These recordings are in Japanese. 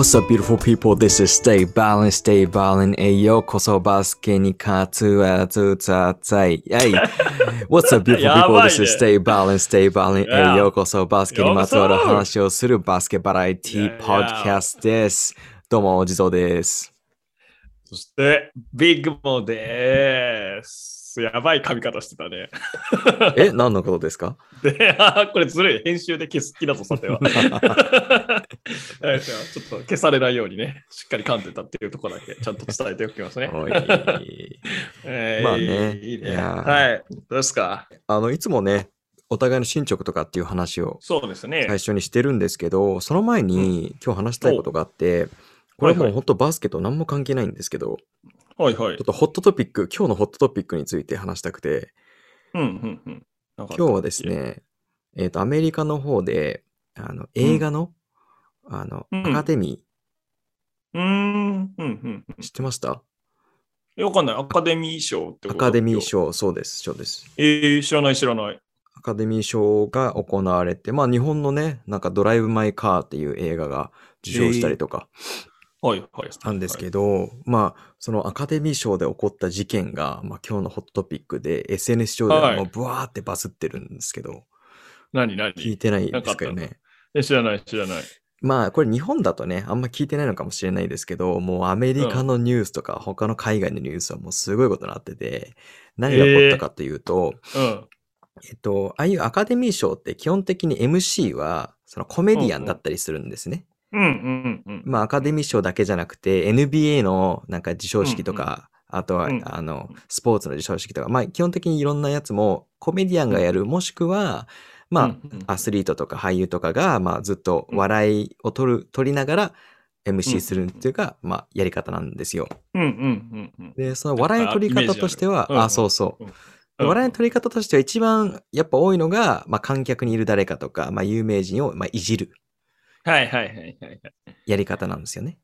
What's up, beautiful people? This is Stay Balanced, Stay Balanced. えようこそバスケに勝つはつつつい。Hey! What's up, beautiful や people? This ね is Stay Balanced, Stay Balanced. え.ようこそバスケにまつわる話をするバスケバラエティポッドキャストです。どうも、おじぞうです。そして、ビッグモです。やばい髪型してたね。え、何のことですか？で、あーこれずるい。編集で消す気だぞ、さては。ちょっと消されないようにね、しっかり噛んでたっていうところだけちゃんと伝えておきますね。えーまあねいいね。いはい。どうですか？あの、いつもね、お互いの進捗とかっていう話をそうですね。最初にしてるんですけど、その前に今日話したいことがあって、これもう本当バスケと何も関係ないんですけど、はいはいちょっ。とホットトピック、今日のホットトピックについて話したくて、うんうんうん。今今日はです。ね、えっ、と、アメリカの方で、あの、映画の、あの、うんアカデミうーん。うんうんー、知ってました？うん。わかんない。アカデミー賞ってこと？アカデミー。賞、そうです、そうです。えー、知らない知らない。アカデミー賞が行われて、まあ日本のね、なんかドライブ・マイ・カーっていう映画が受賞したりとかはいはい。したんですけど、まあそのアカデミー賞で起こった事件が、まあ今日のホットトピックで SNS 上ではもうブワーってバズってるんですけど、何何？聞いてないですなかよね。え知らない知らない。まあこれ日本だとね、あんま聞いてないのかもしれないですけど、もうアメリカのニュースとか他の海外のニュースはもうすごいことになってて、何が起こったかというと、うん。えっと、ああいうアカデミー賞って基本的に MC はそのコメディアンだったりするんですね。うんうんうん。まあアカデミー賞だけじゃなくて NBA のなんか授賞式とか、あとは、うん。あの、スポーツの授賞式とか、まあ基本的にいろんなやつもコメディアンがやる、もしくは、まあ、うんうん。アスリートとか俳優とかが、まあずっと笑いを取る、取りながら MC するっていうか、まあやり方なんですよ。うんうんうんうん。で、その笑いの取り方としては、ある。うんあ、そうそう。うん。笑いの取り方としては一番やっぱ多いのが、まあ、観客にいる誰かとか、まあ、有名人を、まあ、いじるはいはいはいはいはい。やり方なんですよね。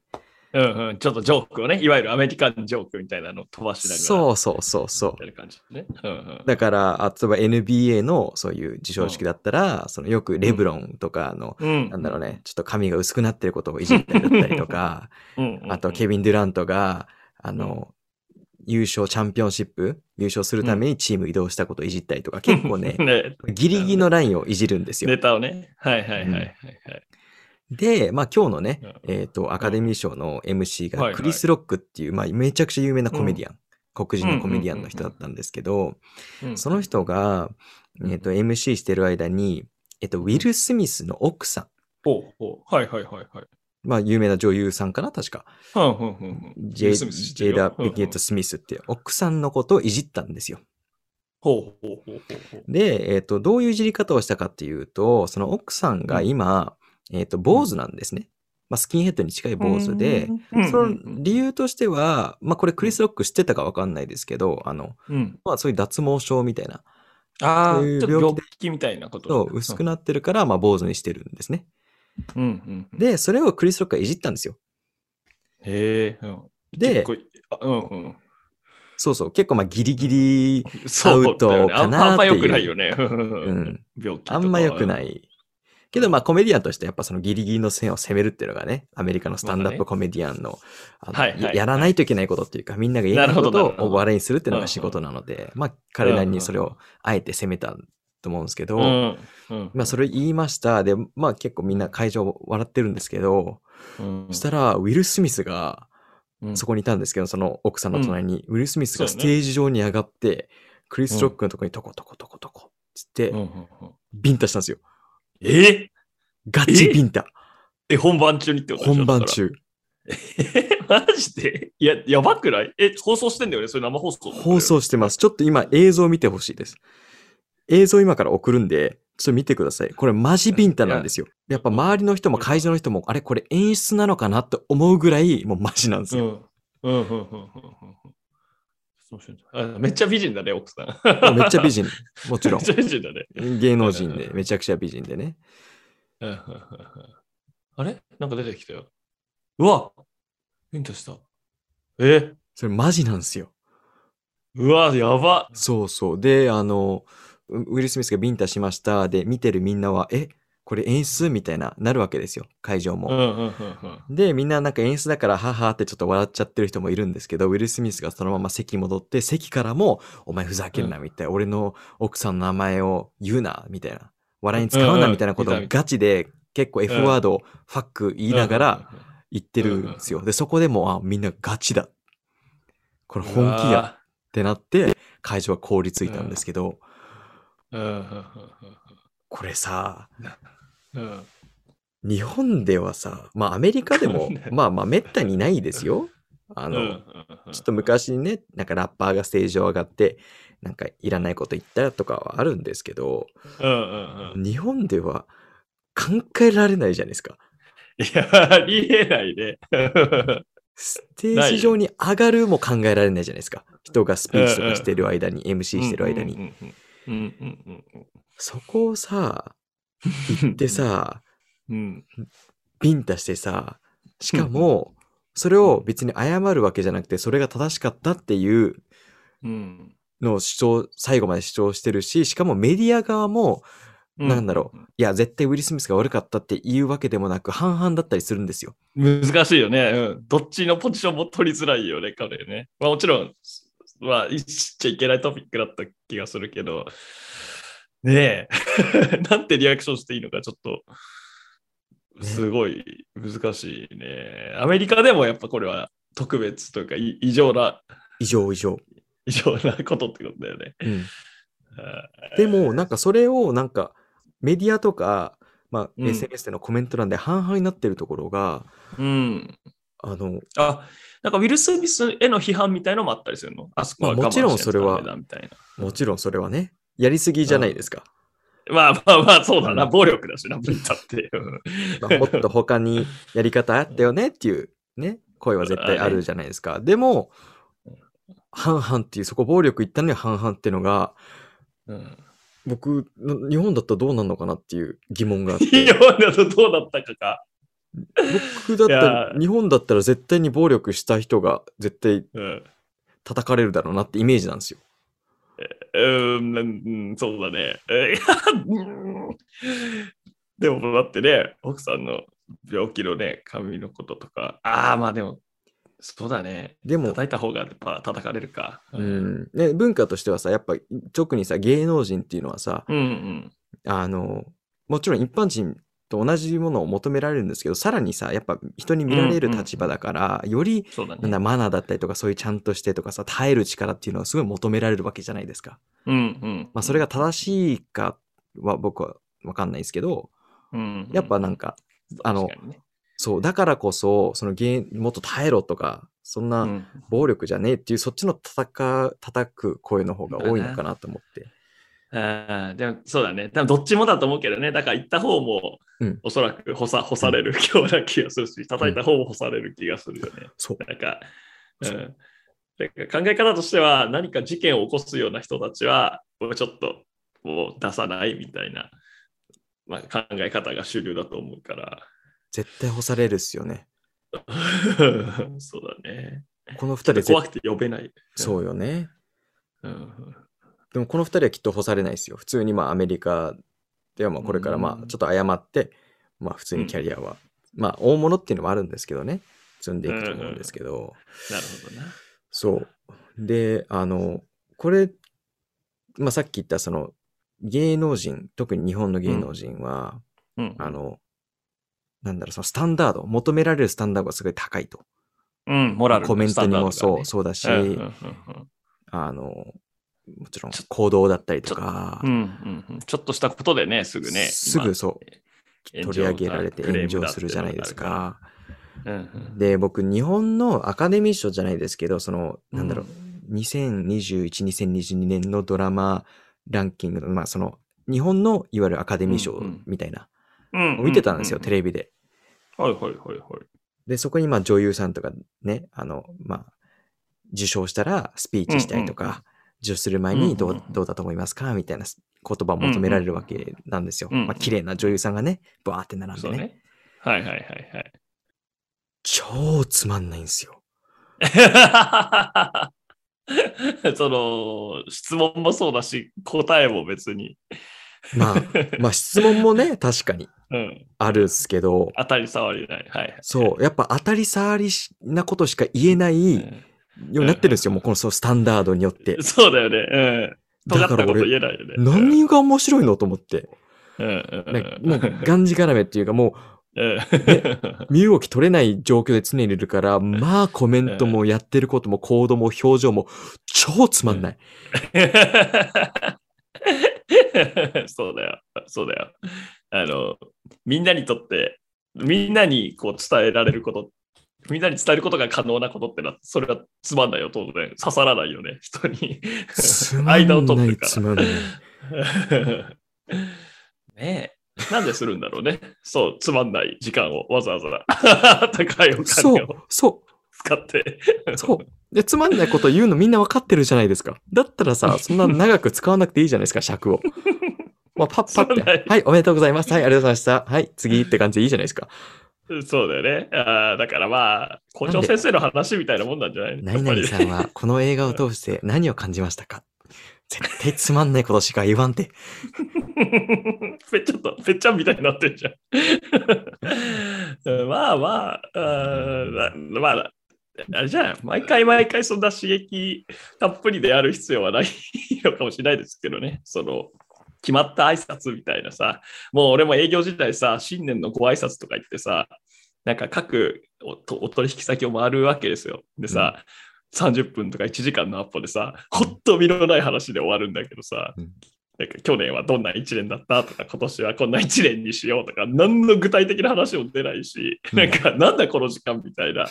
うんうん。ちょっとジョークをね、いわゆるアメリカンジョークみたいなのを飛ばしながら。そうそうそうそう。やる感じね。うんうん。だから、あ例えば NBA のそういう授賞式だったら、そのよくレブロンとかの、うん。なんだろうね、ちょっと髪が薄くなってることをいじったりだったりとか、うんうん。あとケビン・デュラントが、あの、優勝チャンピオンシップ、優勝するためにチーム移動したことをいじったりとか、結構ね、ね。ギリギリのラインをいじるんですよ。ネタをね。はいはいはいはいはい。で、まあ今日のねうん、えっ、と、アカデミー賞の MC はいはいがクリス・ロックっていう、まあめちゃくちゃ有名なコメディアン、黒人のコメディアンの人だったんですけど、うんその人が、えっ、と、MC してる間に、えっ、と、ウィル・スミスの奥さん、ほうほう。はいはいはいはい。まあ有名な女優さんかな、確か。うんうんうんうん。ジェイダ・ビゲット・スミスって奥さんのことをいじったんですよ。で、えっ、と、どういういじり方をしたかっていうと、その奥さんが今、えっ、と、坊主なんですね。まあ、スキンヘッドに近い坊主で、うん、その理由としては、まあこれクリス・ロック知ってたかわかんないですけど、あの、うん。まあそういう脱毛症みたいな、ああ、そういうちょっと病気で病気みたいなこと。そう薄くなってるから、まあ坊主にしてるんですね。うんうんうん。で、それをクリス・ロックがいじったんですよ。へえ。うんで結構あうんうん。そうそう、結構まあギリギリ、そうだよねアウトかなあんあんまっていう良くないよね。ううんん、病気とかあんま良くな。い。けどまあコメディアンとしてやっぱそのギリギリの線を攻めるっていうのがね、アメリカのスタンダップコメディアンの,、あのはいはいはい。やらないといけないことっていうか、みんなが言えないことを笑いにするっていうのが仕事なので、まあ彼なりにそれをあえて攻めたと思うんですけど、うん。うん。まあそれ言いました。で、まあ結構みんな会場笑ってるんですけど、うん。そしたらウィル・スミスがうん。そこにいたんですけど、その奥さんの隣に、ウィル・スミスがステージ上に上がって、クリス・ロックのとこにトコトコトコトコつってうん、うんうん。ビンタしたんですよ。え？ガチビンタ。え、本番中にってことでしょ本番。中。え、マジで？いや、やばくない？え、放送してんだよね？それ生放送。放送してます。ちょっと今映像見てほしいです。映像今から送るんで、ちょっと見てください。これマジビンタなんですよ。やっぱ周りの人も会場の人も、あれこれ演出なのかなって思うぐらい、もうマジなんですうん。よ。うん。うん。うん。うん。うん。めっちゃ美人だね、奥さん。めっちゃ美人。もちろんめっ。ちゃ美人だね。芸能人で、めちゃくちゃ美人でね。あれ？なんか出てきたよ。うわビンタした。え？それマジなんですよ。うわ、やば。そうそう。で、あの、ウウィル・スミスがビンタしました。で、見てるみんなは、え、これ演出みたいな、なるわけですよ、会場も。うんうんうんうん。で、みんななんか演出だから、ははってちょっと笑っちゃってる人もいるんですけど、ウィル・スミスがそのまま席戻って、席からも、お前ふざけんな、みたいな、俺の奥さんの名前を言うな、みたいな。笑いに使うな、うんうんみたいなことをガチで、結構 F ワードをファック言いながら言ってるんですよ。で、そこでも、あ、みんなガチだ。これうん、本気やってなって、会場は凍りついたんですけど、うんうんうんこれさ、日本ではさ、まあアメリカでも、まあまあめったにないですよ。あの、うんちょっと昔にね、なんかラッパーがステージ上上がって、なんかいらないこと言ったとかはあるんですけど、うんうんうん。日本では考えられないじゃないですか。いや、ありえないね。ステージ上に上がるも考えられないじゃないですか。人がスピーチとかしてる間に、MC してる間に。うんうんうんうんそこをさ、うん。で、さ、うん。ビンタしてさ、しかも、それを別に謝るわけじゃなくて、それが正しかったっていううん。のを主張、最後まで主張してるし、しかもメディア側も、なんだろう。いや、絶対ウィル・スミスが悪かったっていうわけでもなく、半々だったりするんですよ。難しいよね。うん。どっちのポジションも取りづらいよね、彼ね。まあもちろん、まあ、言っちゃいけないトピックだった気がするけど、ねえ、なんてリアクションしていいのかちょっと、すごい難しいね。アメリカでもやっぱこれは特別というか、い異常な、異常異常。異常なことってことだよね。うん。でも、なんかそれを、なんか、メディアとか、まあ、うん SNS でのコメント欄で半々になってるところが、うん。あの、あ、なんかウィル・スミスへの批判みたいのもあったりするの？あそこはまあもちろんそれはダメだみたいな。もちろんそれはね、やりすぎじゃないですか。まあまあまあ、そうだな。うん暴力だしな、ブンタって。まあもっと他にやり方あったよねっていうね、声は絶対あるじゃないですか。でも、半々っていう、そこ暴力言ったのに半々っていうのが、うん。僕、の日本だったらどうなんのかなっていう疑問があっ日て。本だとどうだったかか。僕だったいら、や日本だったら絶対に暴力した人が絶対うん。叩かれるだろうなってイメージなんですよ。うーん、うんそうだね。でも、だってね、奥さんの病気のね、髪のこととか。ああ、まあでも、そうだね。でも、叩いた方がやっぱ叩かれるか。う。ん、ね、文化としてはさ、やっぱ特にさ、芸能人っていうのはさ、うんうん。あの、もちろん一般人と同じものを求められるんですけど、さらにさ、やっぱ人に見られる立場だから、より、そうだね。なんだ、マナーだったりとか、そういうちゃんとしてとかさ、耐える力っていうのはすごい求められるわけじゃないですか。うんうん。まあ、それが正しいかは僕はわかんないですけど、うん、やっぱなんか、あのねそう、だからこそ、その芸、もっと耐えろとか、そんうなん暴力じゃねえっていう、そっちの叩か、叩く声の方が多いのかなと思って。ああ、でもそうだね。多分どっちもだと思うけどね。だから行った方も、うんおそらく干さ干されるような気がするし、叩いた方も干される気がするよね。そう。なんか、うそん。なんか考え方としては、何か事件を起こすような人たちは、もうちょっともう出さないみたいな、まあ、考え方が主流だと思うから。絶対干されるっすよね。そうだね。この二人絶怖くて呼べない。そうよね。うん。でもこの二人はきっと干されないですよ。普通にまあアメリカではまあこれからまうんあちょっと謝って、まあ普通にキャリアは、まあ大物っていうのもあるんですけどね。積んでいくと思うんですけど。なるほどな。そう。で、あの、これ、まあさっき言ったその芸能人、特に日本の芸能人は、うん。あの、なんだろう、そのスタンダード、求められるスタンダードがすごい高いと。うん、モラルのコメントにもそう、ねそうだし、うんうんうんあの、もちろん行動だったりとか、うんうんうん。ちょっとしたことでね、すぐね。すぐそう、今取り上げられて炎炎上するじゃないですか。うんうん。で、僕、日本のアカデミー賞じゃないですけど、その、なんだろう、2021、2022年のドラマランキングの、まあ、その、日本のいわゆるアカデミー賞うんうん。みたいな、うん見てたんですよ、うテレビで。はいはいはいはい。で、そこにまあ女優さんとかね、あの、まあ、受賞したらスピーチしたりとうんうんか、受賞する前にどうんううんどうだと思いますか？みたいな言葉を求められるわけなんですよ。うんうんまあ、綺麗な女優さんがね、バーって並んでね。ね。はいはいはいはい。超つまんないんですよ。その質問もそうだし、答えも別にまあ、まあ質問もね、確かにうん。あるっすけど、当たり障りない。はい。そう、やっぱ当たり障りなことしか言えないようになってるんですよ、もうこのそうスタンダードによってうん。そうだよね。うん。尖だからったこと言俺、えないよね。何が面白いのと思って。うんもう、がんじがらめっていうか、もうん。う、身動き取れない状況で常にいるから、まあコメントもやってることも行動も表情も超つまんない。そうだよ。そうだよ。あの、みんなにとって、みんなにこう伝えられること、みんなに伝えることが可能なことってのは、それはつまんないよ、当然。刺さらないよね、人に。間を取ってるからつまんない。ねえ。なんでするんだろうね。そう、つまんない時間をわざわざ 高いおそう金を、そ使って。う、そう。で、つまんないこと言うのみんなわかってるじゃないですか。だったらさ、そんな長く使わなくていいじゃないですか、尺を。まあ、パッパって。はい、おめでとうございます。はい、ありがとうございました。はい、次って感じでいいじゃないですか。そうだよね。あーだからまあ、校長先生の話みたいなもんなんじゃない何々さんはこの映画を通して何を感じましたか？絶対つまんないことしか言わんて。ぺっちゃんと、ぺっちゃんみたいになってんじゃん。まあまあ、あーまあ、あれじゃん、毎回毎回そんな刺激たっぷりである必要はないのかもしれないですけどね。その、決まった挨拶みたいなさ、もう俺も営業時代さ、新年のご挨拶とか言ってさ、なんか各おお取引先を回るわけですよ。でさ、30分とか1時間のアップでさ、ほっと身のない話で終わるんだけどさ、うん。なんか去年はどんな1年だったとか、今年はこんな1年にしようとか、何の具体的な話も出ないし、うん。なんかなんだこの時間みたいな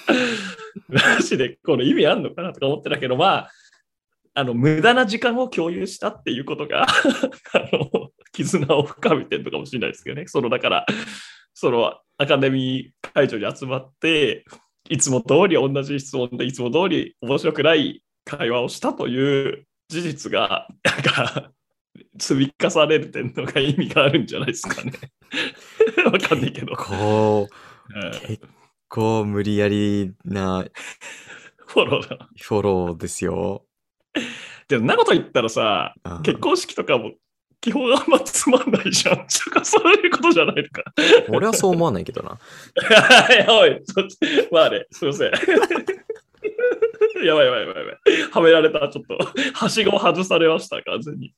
話で、この意味あんのかなとか思ってたけど、まあ、あの無駄な時間を共有したっていうことが あの絆を深めてるのかもしれないですけどね。そのだから、そのアカデミー会場に集まって、いつも通り同じ質問でいつも通り面白くない会話をしたという事実が、なんか、積み重ねるてんのが意味があるんじゃないですかね。わかんないけど。こう、うん結構無理やりなフォローだ。フォローですよ。でも、なこと言ったらさ、うん結婚式とかも基本あんまつまんないじゃん。と かそういうことじゃないのか。俺はそう思わないけどな。おい、そっちまあね、すいません。やばいやばいやばいやばい。はめられた、ちょっと。はしご外されました、完全に。い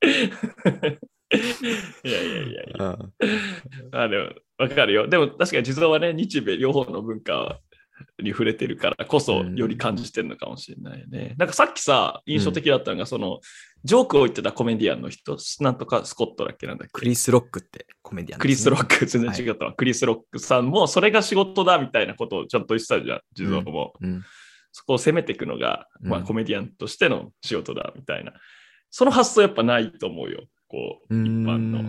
やいやいやいや。うんあでも、わかるよ。でも確かに地蔵はね、日米両方の文化に触れてるからこそ、うんより感じてるのかもしれないよね。なんかさっきさ、印象的だったのが、その、ジョークを言ってたコメディアンの人、なんとかスコットだっけなんだっけ？クリス・ロックってコメディアンクリス・ロック、全然違ったわ。クリス・ロックさんも、それが仕事だみたいなことをちゃんと言ってたじゃん、地蔵も。うん。そこを攻めていくのが、まあ、うんコメディアンとしての仕事だみたいな。その発想やっぱないと思うよ、こう、う一般の。ん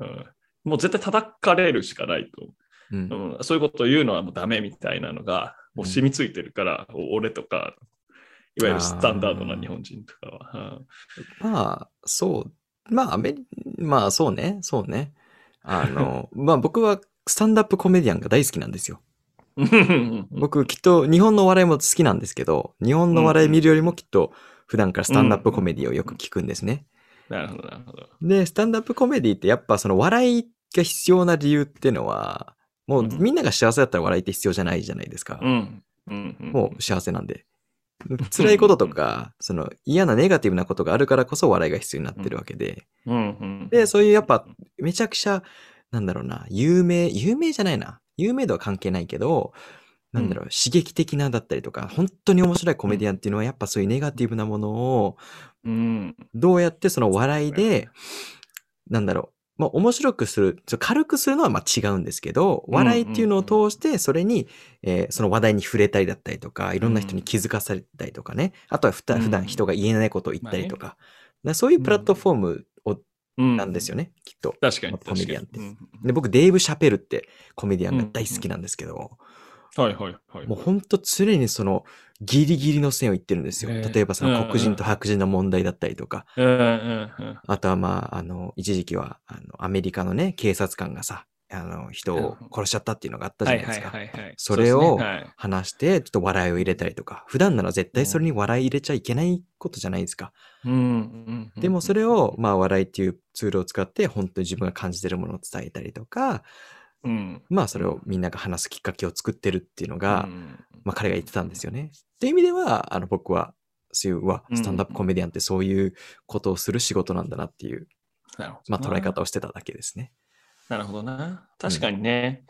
うんもう絶対叩かれるしかないとうんうん、そういうことを言うのはもうダメみたいなのがもう染みついてるから、お俺とか、いわゆるスタンダードな日本人とかは。まあ、そう。まあ、アメリ、まあ、そうね。そうね。あの、まあ僕はスタンダップコメディアンが大好きなんですよ。うん僕きっと日本のお笑いも好きなんですけど、日本のお笑い見るよりもきっと普段からスタンダップコメディをよく聞くんですね。なるほど、なるほど。で、スタンダップコメディってやっぱその笑いが必要な理由っていうのは、もううん。みんなが幸せだったら笑いって必要じゃないじゃないですか。うん。うん。うん。もう幸せなんで。辛いこととか、その嫌なネガティブなことがあるからこそ笑いが必要になってるわけで。うん。うん。で、そういうやっぱめちゃくちゃ、なんだろうな、有名、有名じゃないな。有名度は関係ないけど、なんだろう、刺激的なだったりとか、本当に面白いコメディアンっていうのはやっぱそういうネガティブなものを、うん。どうやってその笑いで、なんだろう、まあ面白くする、軽くするのはまあ違うんですけど、うん笑いっていうのを通して、それに、えーその話題に触れたりだったりとか、いろんな人に気づかされたりとかね、あとはふたうん普段人が言えないことを言ったりとか、だそういうプラットフォームを、うんなんですよね、きっと。確かに。コメディアンって。で、僕、デーブ・シャペルってコメディアンが大好きなんですけど、にはいはいはい。もうほんと常にそのギリギリの線を言ってるんですよ。へえ例えばそのうん黒人と白人の問題だったりとか、うんうんうん。あとはまあ、あの、一時期は、あの、アメリカのね、警察官がさ、あの、人を殺しちゃったっていうのがあったじゃないですか。それを話して、ちょっと笑いを入れたりとか、普段なら絶対それに笑い入れちゃいけないことじゃないですか。うん。でもそれを、まあ、笑いっていうツールを使って、本当に自分が感じてるものを伝えたりとか、うんまあ、それをみんなが話すきっかけを作ってるっていうのが、うんまあ、彼が言ってたんですよね。っていう意味では、あの、僕は、そういう、うわ、うんスタンダップコメディアンってそういうことをする仕事なんだなっていう、なるほどまあ、な捉え方をしてただけですね。なるほどな。確かにね。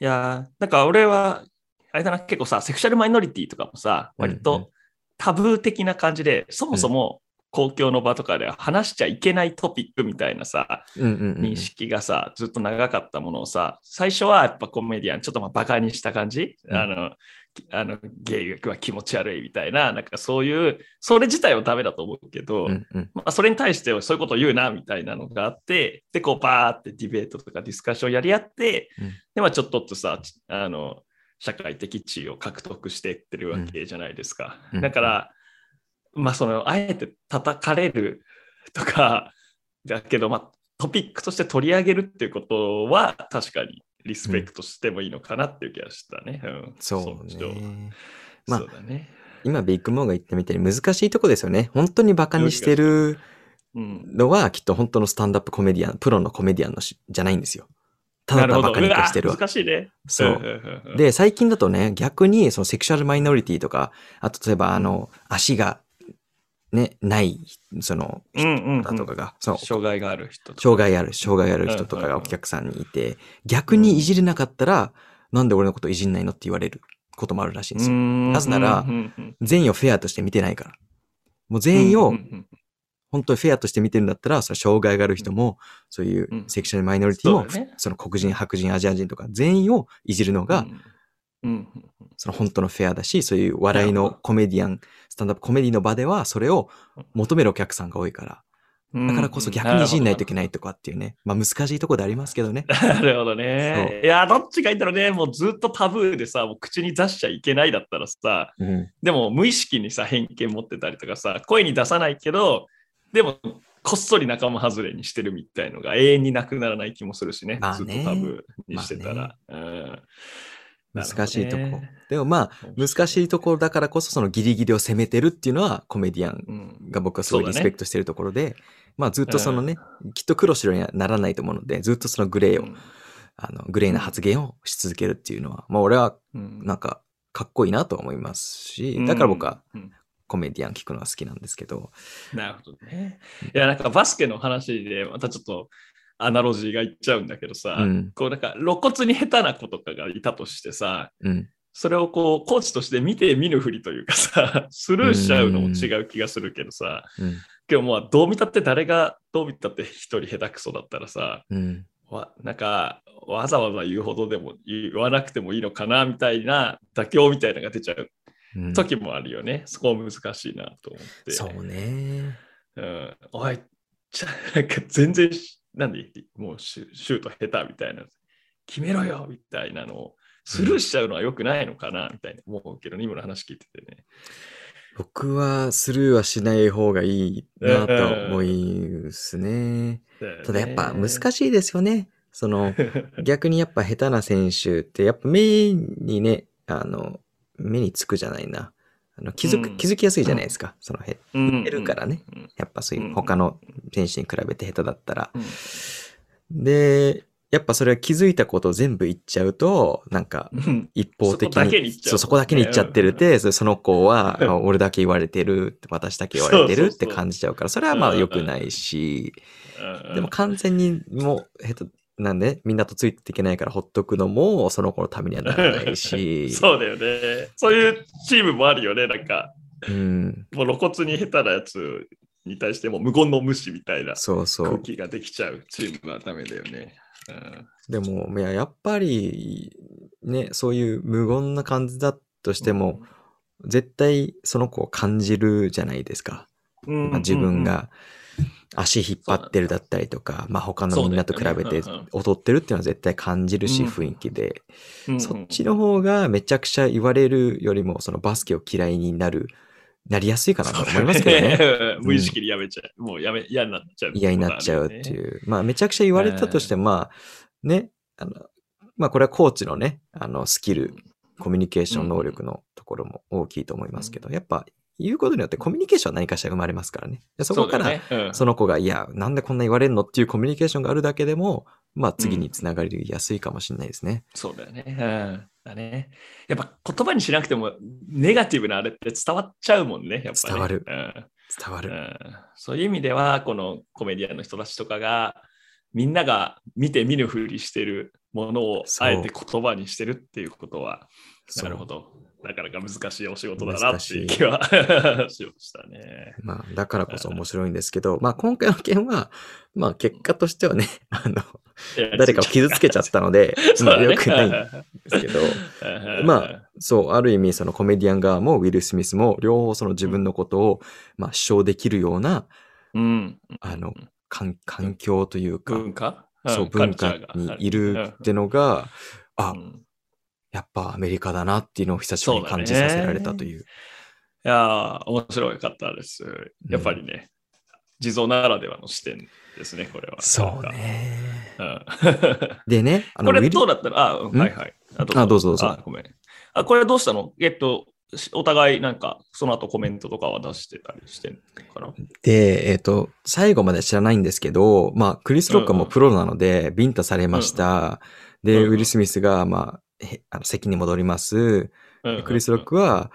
いやー、なんか俺は、あれだな、結構さ、セクシャルマイノリティとかもさ、割うんうんとタブー的な感じで、そもそも公共の場とかでは話しちゃいけないトピックみたいなさ、うんうんうんうん。認識がさ、ずっと長かったものをさ、最初はやっぱコメディアン、ちょっとまあバカにした感じ、うん。あの、きあのゲイは気持ち悪いみたいな、なんかそういう、それ自体はダメだと思うけど、うんうん。まあ、それに対してそういうことを言うなみたいなのがあって、で、こうバーってディベートとかディスカッションやり合って、うん。で、まあちょっとずつさ、ちあの、社会的地位を獲得していってるわけじゃないですか。うん。だから、まあその、あえて叩かれるとか、だけど、まあトピックとして取り上げるっていうことは確かにリスペクトしてもいいのかなっていう気がしたね。うん、そうっちをね。まあね。今、ビッグモーが言ったみたいに難しいとこですよね。本当にバカにしてるうん。のは、きっと本当のスタンダップコメディアン、プロのコメディアンのしじゃないんですよ。ただ。ただバカにとしてるうわ。難しいね。そう。んんうんうん、で、最近だとね、逆に、そのセクシュアルマイノリティとか、あと例えば、あの、足が、ね、ない、その、うんうんうん。だとかが、その、障害がある人とか。障害ある、障害ある人とかがお客さんにいて、逆にいじれなかったら、なんで俺のこといじんないのって言われることもあるらしいんですよ。ななぜなら全員をフェアとして見てないから。もう全員を本当にフェアとして見てるんだったら、その障害がある人も、そういううん。セクシュアルマイノリティも、そうだね。その黒人、白人、アジア人とか全員をいじるのが、うんその本当のフェアだし、そういう笑いのコメディアン、スタンダップコメディの場では、それを求めるお客さんが多いから、うんだからこそ逆にいじんないといけないとかっていうね、まあ難しいところでありますけどね。なるほどね。いや、どっちがいいんだろうね。もうずっとタブーでさ、もう口に出しちゃいけないだったらさ、うん。でも無意識にさ、偏見持ってたりとかさ、声に出さないけど、でも、こっそり仲間外れにしてるみたいのが永遠になくならない気もするしね。まあねずっとタブーにしてたら。うん難しいとこ。でもまあ、難しいところだからこそ、そのギリギリを攻めてるっていうのは、コメディアンうんが僕はすごいリスペクトしてるところで、まあずっとそのね、きっと黒白にはならないと思うので、ずっとそのグレーを、あの、グレーな発言をし続けるっていうのは、まあ俺はうん。なんかかっこいいなとは思いますし、だから僕はうん。コメディアン聞くのが好きなんですけど、なるほどね。いや、なんかバスケの話で、またちょっとアナロジーがいっちゃうんだけどさ、うんこうなんか露骨に下手な子とかがいたとしてさ、うん。それをこう、コーチとして見て見ぬふりというかさ、スルーしちゃうのも違う気がするけどさ、うん。けどもうどう見たって誰がどう見たって一人下手くそだったらさ、うん。わなんかわざわざ言うほどでも言わなくてもいいのかなみたいな妥協みたいなのが出ちゃううん時もあるよね。そこ難しいなと思って。そうね。うん、おい、なんか全然し、なんでもうシュシュート下手みたいな、決めろよみたいなのをスルーしちゃうのは良くないのかなみたいな思うけど、今の話聞いててね。僕はスルーはしない方がいいなと思いますね。ただやっぱ難い。しいですよね。その、逆にやっぱ下手な選手って、やっぱ目にね、あの、目につくじゃないな。あの気づく、うん。気づきやすいじゃないですか。そのへ、うん。るからね。うん。やっぱそういううん。他の選手に比べて下手だったら。うん。で、やっぱそれは気づいたことを全部言っちゃうと、なんかうん。一方的に、そこだけに言っちゃう。そこだけに言っちゃってるって、そその子は、俺だけ言われてる、私だけ言われてるって感じちゃうから、それはまあ良くないし、うん。でも完全にもう、下手、なんで、みんなとついていけないからほっとくのも、その子のためにはならないし、そうだよね。そういうチームもあるよね。なんか、うん、もう露骨に下手なやつに対しても無言の無視みたいなそうそう。空気ができちゃうチームはダメだよね。うんでも、いや、やっぱり、ね、そういう無言な感じだとしても、絶対その子を感じるじゃないですか。うんまあ、自分が足引っ張ってるだったりとか、まあ他のみんなと比べてそうだよね踊ってるっていうのは絶対感じるし、うん雰囲気で。そっちの方がめちゃくちゃ言われるよりも、そのバスケを嫌いになる、なりやすいかなと思いますけどね。ね。無意識にやめちゃう。もうやめ、嫌になっちゃう。嫌になっちゃうっていう。まあめちゃくちゃ言われたとしても、まあね、あの、まあこれはコーチのね、あの、スキル、コミュニケーション能力のところも大きいと思いますけど、やっぱ言うことによってコミュニケーションは何かしら生まれますからね。でそこから、その子が、いや、なんでこんな言われるのっていうコミュニケーションがあるだけでも、まあ次につながりやすいかもしれないですね。そうだよね。うん。だね。やっぱ言葉にしなくても、ネガティブなあれって伝わっちゃうもんね。やっぱね伝わるうん伝わる。うんそういう意味では、このコメディアンの人たちとかが、みんなが見て見ぬふりしてるものをあえて言葉にしてるっていうことは、なるほど。なかなか難しいお仕事だなっていう気はしましたね。まあ、だからこそ面白いんですけど、まあ今回の件は、まあ結果としてはね、あの、誰かを傷つけちゃったので、まあ良くないんですけど、まあ、そう、ある意味そのコメディアン側もウィル・スミスも両方その自分のことを、まあ主張できるような、うん、あの、環環境というか、文化？そう、文化にいるってのが、あう、んやっぱアメリカだなっていうのを久しぶりに感じさせられたという。いやー、面白かったです。やっぱりね、地蔵ならではの視点ですね、これは。そうね。なんか。でね、あうんこれどうだったら、あ、うんん？はいはい。ああどうぞどうぞあごめん。あ、これどうしたの？えっと、しお互いなんか、その後コメントとかは出してたりしてんのかな？で、えっ、と、最後まで知らないんですけど、まあ、クリス・ロックはもうプロなので、ビンタされました。で、うんうんウィル・スミスが、まあ、へあの席に戻ります。でクリス・ロックは、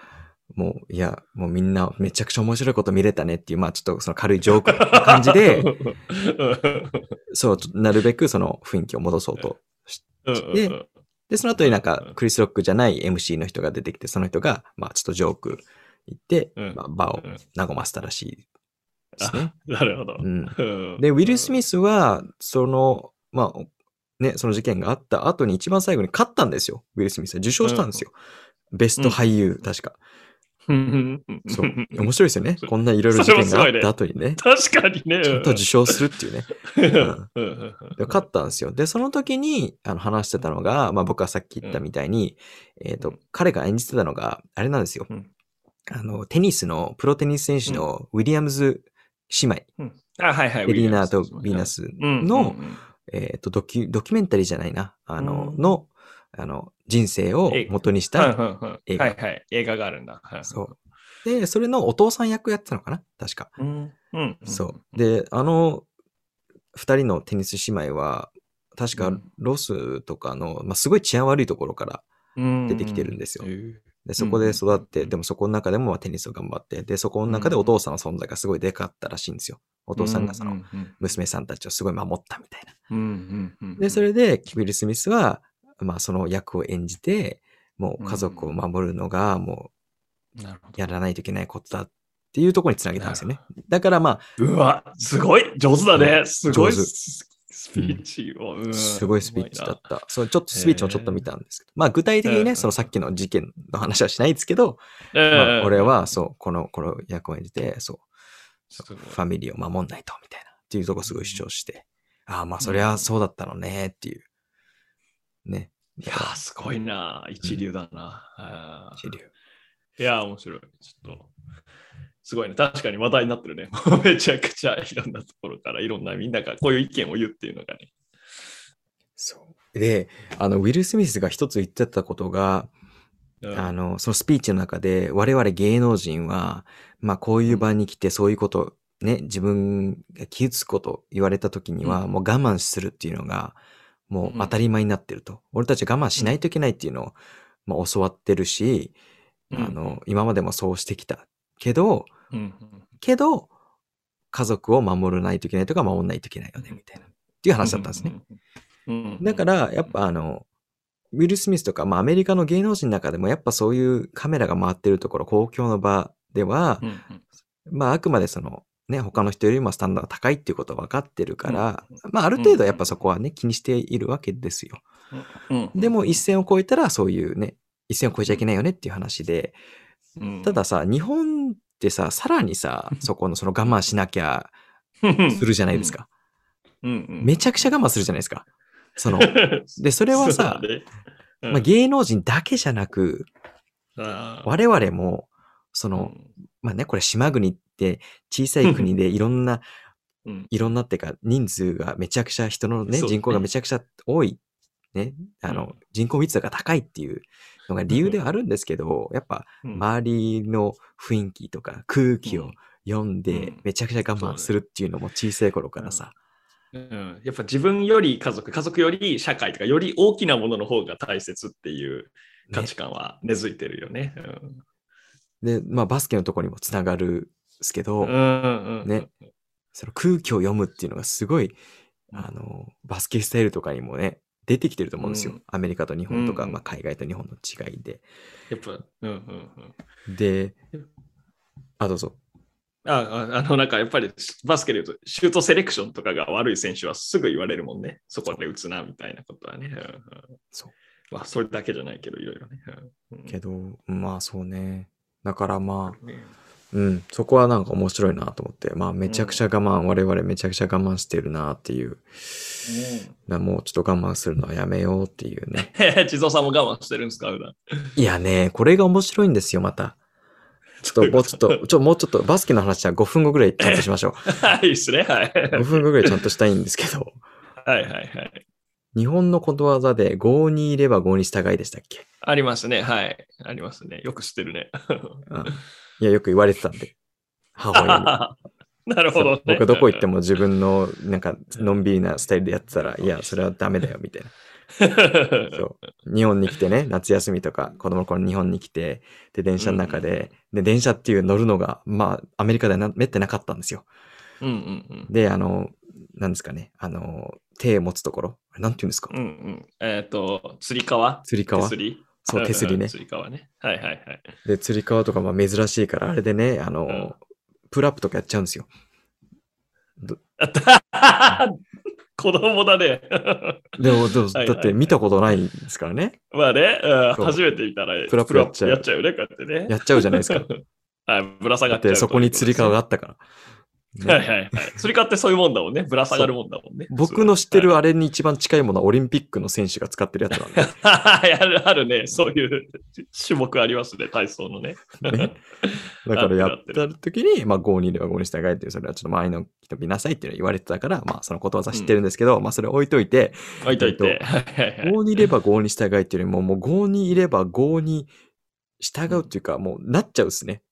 もう、いや、もうみんなめちゃくちゃ面白いこと見れたねっていう、まあちょっとその軽いジョークな感じで、そう、なるべくその雰囲気を戻そうと。でで、その後になんか、クリス・ロックじゃない MC の人が出てきて、その人が、まあちょっとジョーク言って、うんまあ場をうん和ませたらしいですね。なるほど。うん。うんで、ウィル・スミスは、その、まあ、ね、その事件があった後に一番最後に勝ったんですよ。ウィル・スミスは受賞したんですよ。ベスト俳優、確か。そう。面白いですよね。こんないろいろ事件があった後にね、確かにね。ちゃんと受賞するっていうね。うんうんで勝ったんですよ。で、その時にあの話してたのが、まあ僕がさっき言ったみたいに、えっ、と、彼が演じてたのが、あれなんですよ。うんあの、テニスの、プロテニス選手のウィリアムズ姉妹、うんあ、はいはい。エリーナとヴィーナスの、えっ、と、ドキュ、ドキュメンタリーじゃないな。あの、うんの、あの、人生を元にしはいた。映画はいはい。映画があるんだ。はいそう。で、それのお父さん役やってたのかな確か。うん。うん。そう。で、あの、二人のテニス姉妹は、確かうんロスとかの、まあ、すごい治安悪いところから、うん出てきてるんですよへーで、そこで育って、うんでもそこの中でもまあテニスを頑張って、で、そこの中でお父さんの存在がすごいでかったらしいんですよ。お父さんがその、娘さんたちをすごい守ったみたいな。で、それで、ウィル・スミスは、まあ、その役を演じて、もう家族を守るのが、もうやらないといけないことだっていうところにつなげたんですよね。だからまどうわ、すごい。上手だね。すごいススピーチを。うんあ、すごいスピーチだうった。そう、ちょっとスピーチもちょっと見たんですけど、まあ、具体的にね、うんそのさっきの事件の話はしないですけど、まあ、俺は、うそう、この、この役を演じて、そう、ファミリーを守んないと、みたいな、っていうところすごい主張して、ああ、まあ、そりゃそうだったのね、っていう。ね。いやー、すごいな。一流だな。あー一流いやー、面白い。ちょっと、すごいね。確かに話題になってるね。めちゃくちゃいろんなところからいろんなみんながこういう意見を言うっていうのがね。そう。で、あの、ウィル・スミスが一つ言ってたことが、うんあの、そのスピーチの中で、我々芸能人は、まあ、こういう場に来てそういうこと、ね、自分が傷つくこと言われた時には、うんもう我慢するっていうのが、もう当たり前になってると。俺たち我慢しないといけないっていうのを、まあ、教わってるし、うんあの、今までもそうしてきた。けど、うんけど、家族を守らないといけないとか守らないといけないよね、みたいな。っていう話だったんですね。。うんだから、やっぱあの、ウィル・スミスとか、まあアメリカの芸能人の中でもやっぱそういうカメラが回ってるところ、公共の場ではう、んうんまああくまでその、ね、他の人よりもスタンダードが高いっていうことは分かってるから、うんまあある程度やっぱそこはね、気にしているわけですよ。うんでも一線を越えたらそういうね、一線を越えちゃいけないよねっていう話で、うんたださ、日本ってさ、さらにさ、そこのその我慢しなきゃするじゃないですか。うん。うん。めちゃくちゃ我慢するじゃないですか。その、で、それはさ、まあ、芸能人だけじゃなく、我々も、その、まあね、これ島国って小さい国でいろんな、うん。いろんなっていうか人数がめちゃくちゃ人のね、人口がめちゃくちゃ多い、ね、あの、うん。人口密度が高いっていうのが理由ではあるんですけど、やっぱうん。周りの雰囲気とか空気をうん。読んでうん。めちゃくちゃ我慢するっていうのも小さい頃からさ、うん、やっぱ自分より家族、家族より社会とか、より大きなものの方が大切っていう価値観は根付いてるよね。で、まあバスケのところにもつながるんですけど、うんうんうん。ね。その空気を読むっていうのがすごい、うん。あの、バスケスタイルとかにもね、出てきてると思うんですよ。うんアメリカと日本とか、うんまあ海外と日本の違いで。やっぱ、うんうんうん。で、あ、どうぞ。ああ あの、なんかやっぱりバスケで言うと、シュートセレクションとかが悪い選手はすぐ言われるもんね。そこで打つな、みたいなことはね。うんうんそう。まあ、それだけじゃないけど、いろいろね。うんうんけど、まあそうね。だからまあ、ねうん、そこはなんか面白いなと思って、まあめちゃくちゃ我慢、我々めちゃくちゃ我慢してるなっていう、なもうちょっと我慢するのはやめようっていうね。うん。地蔵さんも我慢してるんですか、普段。いやね、これが面白いんですよ、また。ちょっともうちょっと、ちょ、もうちょっとバスケの話は5分後ぐらいちゃんとしましょはい、いいっすね。はい。う。5分後ぐらいちゃんとしたいんですけど、はいはいはい。日本のことわざで5にいれば5に従いでしたっけ、ありますね。はい。ありますね。よく知ってるね。うん、いや、よく言われてたんで。母親に。なるほど、ね。僕どこ行っても自分のなんかのんびりなスタイルでやってたら、いや、それはダメだよ、みたいな。そう。日本に来てね、夏休みとか、子供の頃日本に来て、で、電車の中で、で、電車っていう乗るのが、まあ、アメリカではなめってなかったんですよ。うんうんで、あの、なんですかね、あの、手持つところ、なんて言うんですか、うん。うんうん。えっ、と、釣り革？釣り革手すり？そう、手すりね。釣り革ね。はいはいはい。で、釣り革とかまあ珍しいから、あれでね、あの、うんプルアップとかやっちゃうんですよ。子供だね。でも、だって見たことないですからね。まあね、うん初めて見たら、プラプラやっちゃうやっちゃうよね、こうやってね。やっちゃうじゃないですか。はい、ぶら下がってそこに釣り革があったから。ねはいはいはい。釣り革ってそういうもんだもんね。ぶら下がるもんだもんね。僕の知ってるはあれに一番近いものはオリンピックの選手が使ってるやつなんで。い あるあるね。そういう種目ありますね、体操のね。ね だからやった時に、まあ5にいれば5に従いっていう、それはちょっと周りの人見なさいっていうのを言われてたから、まあそのことわざ知ってるんですけど、まあそれ置いといて、置いといて。はいはいはい5にいれば5に従いっていうよりも、もう5にいれば5に従うっていうか、もうなっちゃうっすね。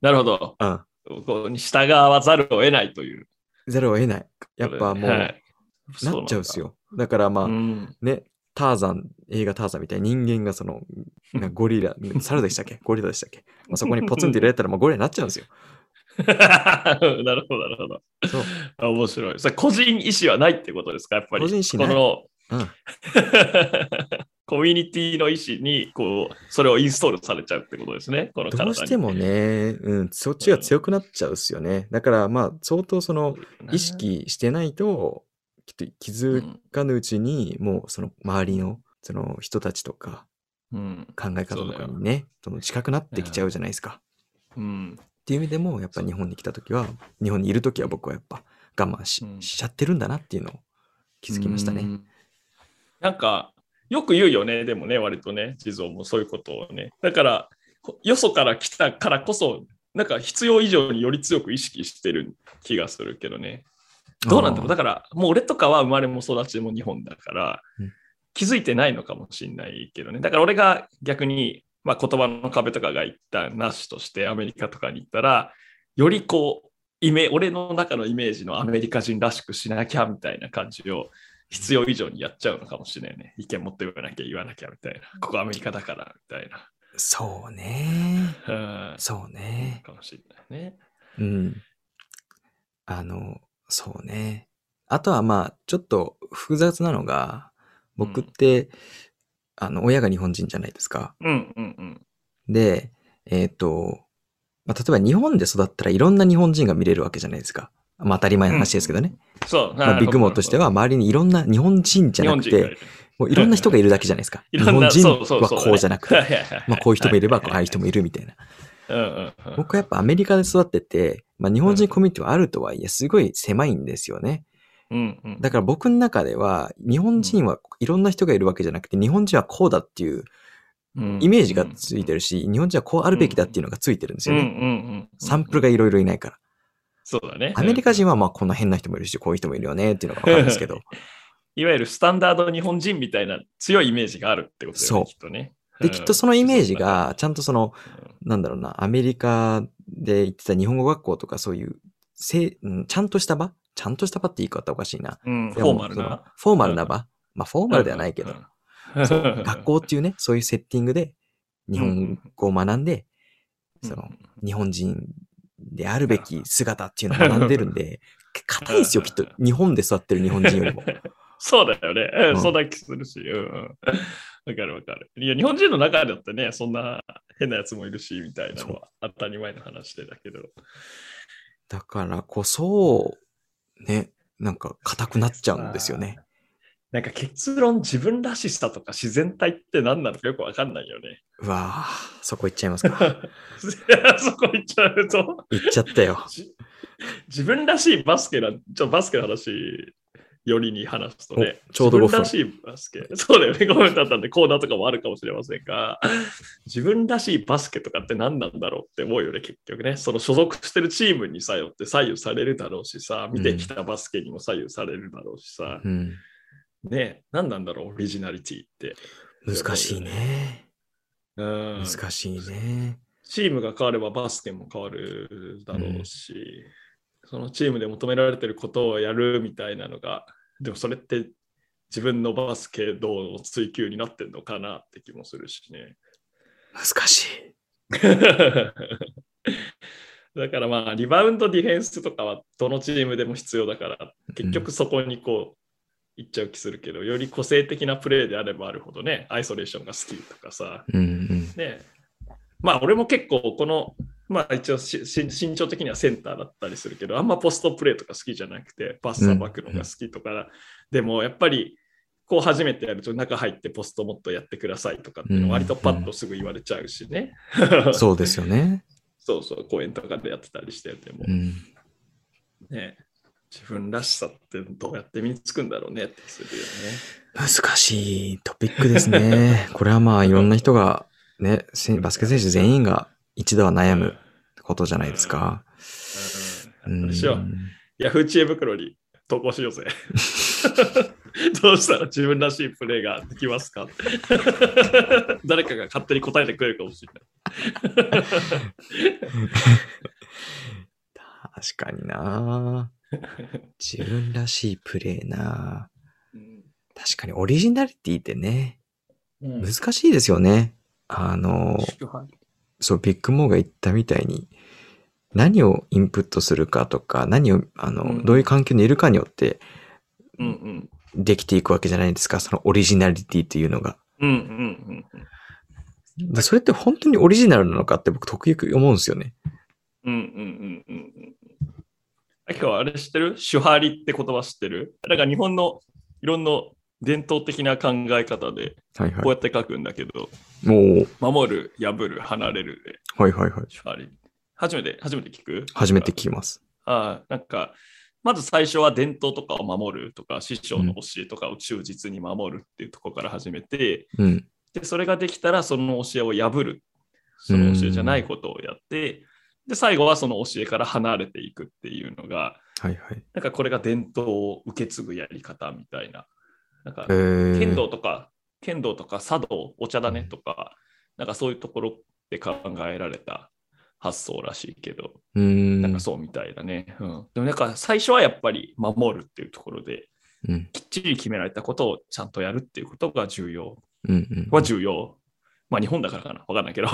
なるほど。うん。こうに従わざるを得ないという。ゼロを得ない。やっぱもう、はないっちゃうっすよ。だからまあ、うん。ね、ターザン、映画ターザンみたいに人間がその、ゴリラ、猿でしたっけ？ゴリラでしたっけ、まあ、そこにポツンって入れられたら、まあゴリラになっちゃうんですよ。なるほど、なるほど。そう。あ面白い。それ個人意思はないってことですか、やっぱり。個人意思ないこのうん。コミュニティの意思に、こう、それをインストールされちゃうってことですね。このどうしてもね、うん、そっちが強くなっちゃうっすよね。だからまあ、相当その、意識してないと、きっと気づかぬうちに、もうその周りの、その人たちとかうん。考え方とかにね、その近くなってきちゃうじゃないですか。うん。っていう意味でも、やっぱ日本に来た時は、日本にいる時は僕はやっぱ我慢し,、うんしちゃってるんだなっていうのを気づきましたね。うん。なんか、よく言うよね、でもね、割とね、地蔵もそういうことをね。だから、こよそから来たからこそ、なんか必要以上により強く意識してる気がするけどね。どうなんだろうだから、もう俺とかは生まれも育ちも日本だから、うん気づいてないのかもしれないけどね。だから俺が逆に、まあ、言葉の壁とかが言ったなしとしてアメリカとかに行ったら、よりこう、イメ俺の中のイメージのアメリカ人らしくしなきゃみたいな感じを必要以上にやっちゃうのかもしれないね。意見持って言わなきゃ言わなきゃみたいな。ここアメリカだからみたいな。そうね。うんそうね。かもしれないね。うん。あの、そうね。あとはまあ、ちょっと複雑なのが、僕って、あの、親が日本人じゃないですか。うんうんうん。で、えっ、と、まあ、例えば日本で育ったらいろんな日本人が見れるわけじゃないですか。まあ当たり前の話ですけどね。そう。まあ、ビッグモーとしては周りにいろんな日本人じゃなくて、もういろんな人がいるだけじゃないですか。日本人はこうじゃなくて、まあこういう人もいれば、こうああいう人もいるみたいな。うんうんうん僕はやっぱアメリカで育ってて、まあ日本人コミュニティはあるとはいえ、すごい狭いんですよね。うんうんだから僕の中では、日本人はいろんな人がいるわけじゃなくて、日本人はこうだっていうイメージがついてるし、日本人はこうあるべきだっていうのがついてるんですよね。うんうんうんサンプルがいろいろいないから。そうだね。アメリカ人はまあこんな変な人もいるし、こういう人もいるよねっていうのがわかるんですけど、いわゆるスタンダード日本人みたいな強いイメージがあるってことだよそう。ね、きっとね。で、きっとそのイメージうん。が、ちゃんとその、なんだろうな、アメリカで行ってた日本語学校とかそういう、せうんちゃんとした場？ちゃんとした場って言い方おかしいな。うん、フォーマルな？フォーマルな場？まあ、フォーマルではないけど、学校っていうね、そういうセッティングで日本語を学んで、うん。その、日本人であるべき姿っていうのを学んでるんで、硬いんですよ、きっと。日本で育ってる日本人よりも。そうだよね。うんうんそんな気するし。うんうん。わかるわかる。いや、日本人の中だってね、そんな変なやつもいるし、みたいなのは当たり前の話でだけど。だからこそ、ね、なんか硬くなっちゃうんですよね。なんか結論、自分らしさとか自然体って何なのかよくわかんないよね。うわぁ、そこ行っちゃいますか。そこ行っちゃうと、行っちゃったよ。じ自分らしいバスケな、ちょバスケの話よりに話すとね、おちょうど5分自分らしいバスケ、そうだよね、5分経ったんでコーナーとかもあるかもしれませんが、自分らしいバスケとかって何なんだろうって思うよね、結局ね。その所属してるチームにさよって左右されるだろうしさ、見てきたバスケにも左右されるだろうしさ、うん。ね、何なんだろう、オリジナリティって。難しいね。うん難しいね。チームが変わればバスケも変わるだろうし、そのチームで求められてることをやるみたいなのが、でもそれって自分のバスケ道の追求になってんのかなって気もするしね。難しい。だからまあ、リバウンドディフェンスとかはどのチームでも必要だから、結局そこにこう、行っちゃう気するけど、より個性的なプレーであればあるほどね、アイソレーションが好きとかさ、うんうん。ねまあ俺も結構この、まあ一応身長的にはセンターだったりするけど、あんまポストプレーとか好きじゃなくて、パスさばくのが好きとか、でもやっぱりこう初めてやると中入ってポストもっとやってくださいとかっていうのうん割とパッとすぐ言われちゃうしね。そうですよね。そうそう、公演とかでやってたりしてても、うん。ね、自分らしさってどうやって身につくんだろうね。ってするよね。難しいトピックですね。これはまあいろんな人が、ね、せバスケ選手全員が一度は悩むことじゃないですか。うん。うん。あれしよう。ヤフー知恵袋に投稿しようぜ。どうしたら自分らしいプレーができますか誰かが勝手に答えてくれるかもしれない。確かにな 自分らしいプレーな。確かにオリジナリティってね、うん。難しいですよね。あの、そう、ビッグモーが言ったみたいに、何をインプットするかとか、何を、あの、うん。どういう環境にいるかによってうんうん。できていくわけじゃないですか、そのオリジナリティっていうのが。うんうんうんでそれって本当にオリジナルなのかって僕時々思うんですよね。うんうんうんうん今日はあれ知ってる？手張りって言葉知ってる？なんか日本のいろんな伝統的な考え方ではいはこうやって書くんだけど、い。もう、守る、破る、離れるではいはいはい。手張り。初めて、初めて聞く？初めて聞きます。ああ、なんか、まず最初は伝統とかを守るとか、師匠の教えとかを忠実に守るっていうところから始めて、うん。で、それができたらその教えを破る。その教えじゃないことをやって、で、最後はその教えから離れていくっていうのが、はいはい。なんかこれが伝統を受け継ぐやり方みたいな。なんかえ、ー、剣道とか、剣道とか茶道、お茶だねとか、なんかそういうところで考えられた発想らしいけど、うーん。なんかそうみたいだね。うん。でもなんか最初はやっぱり守るっていうところで、うん。きっちり決められたことをちゃんとやるっていうことが重要。うんうん。は重要。まあ日本だからかな。わかんないけど。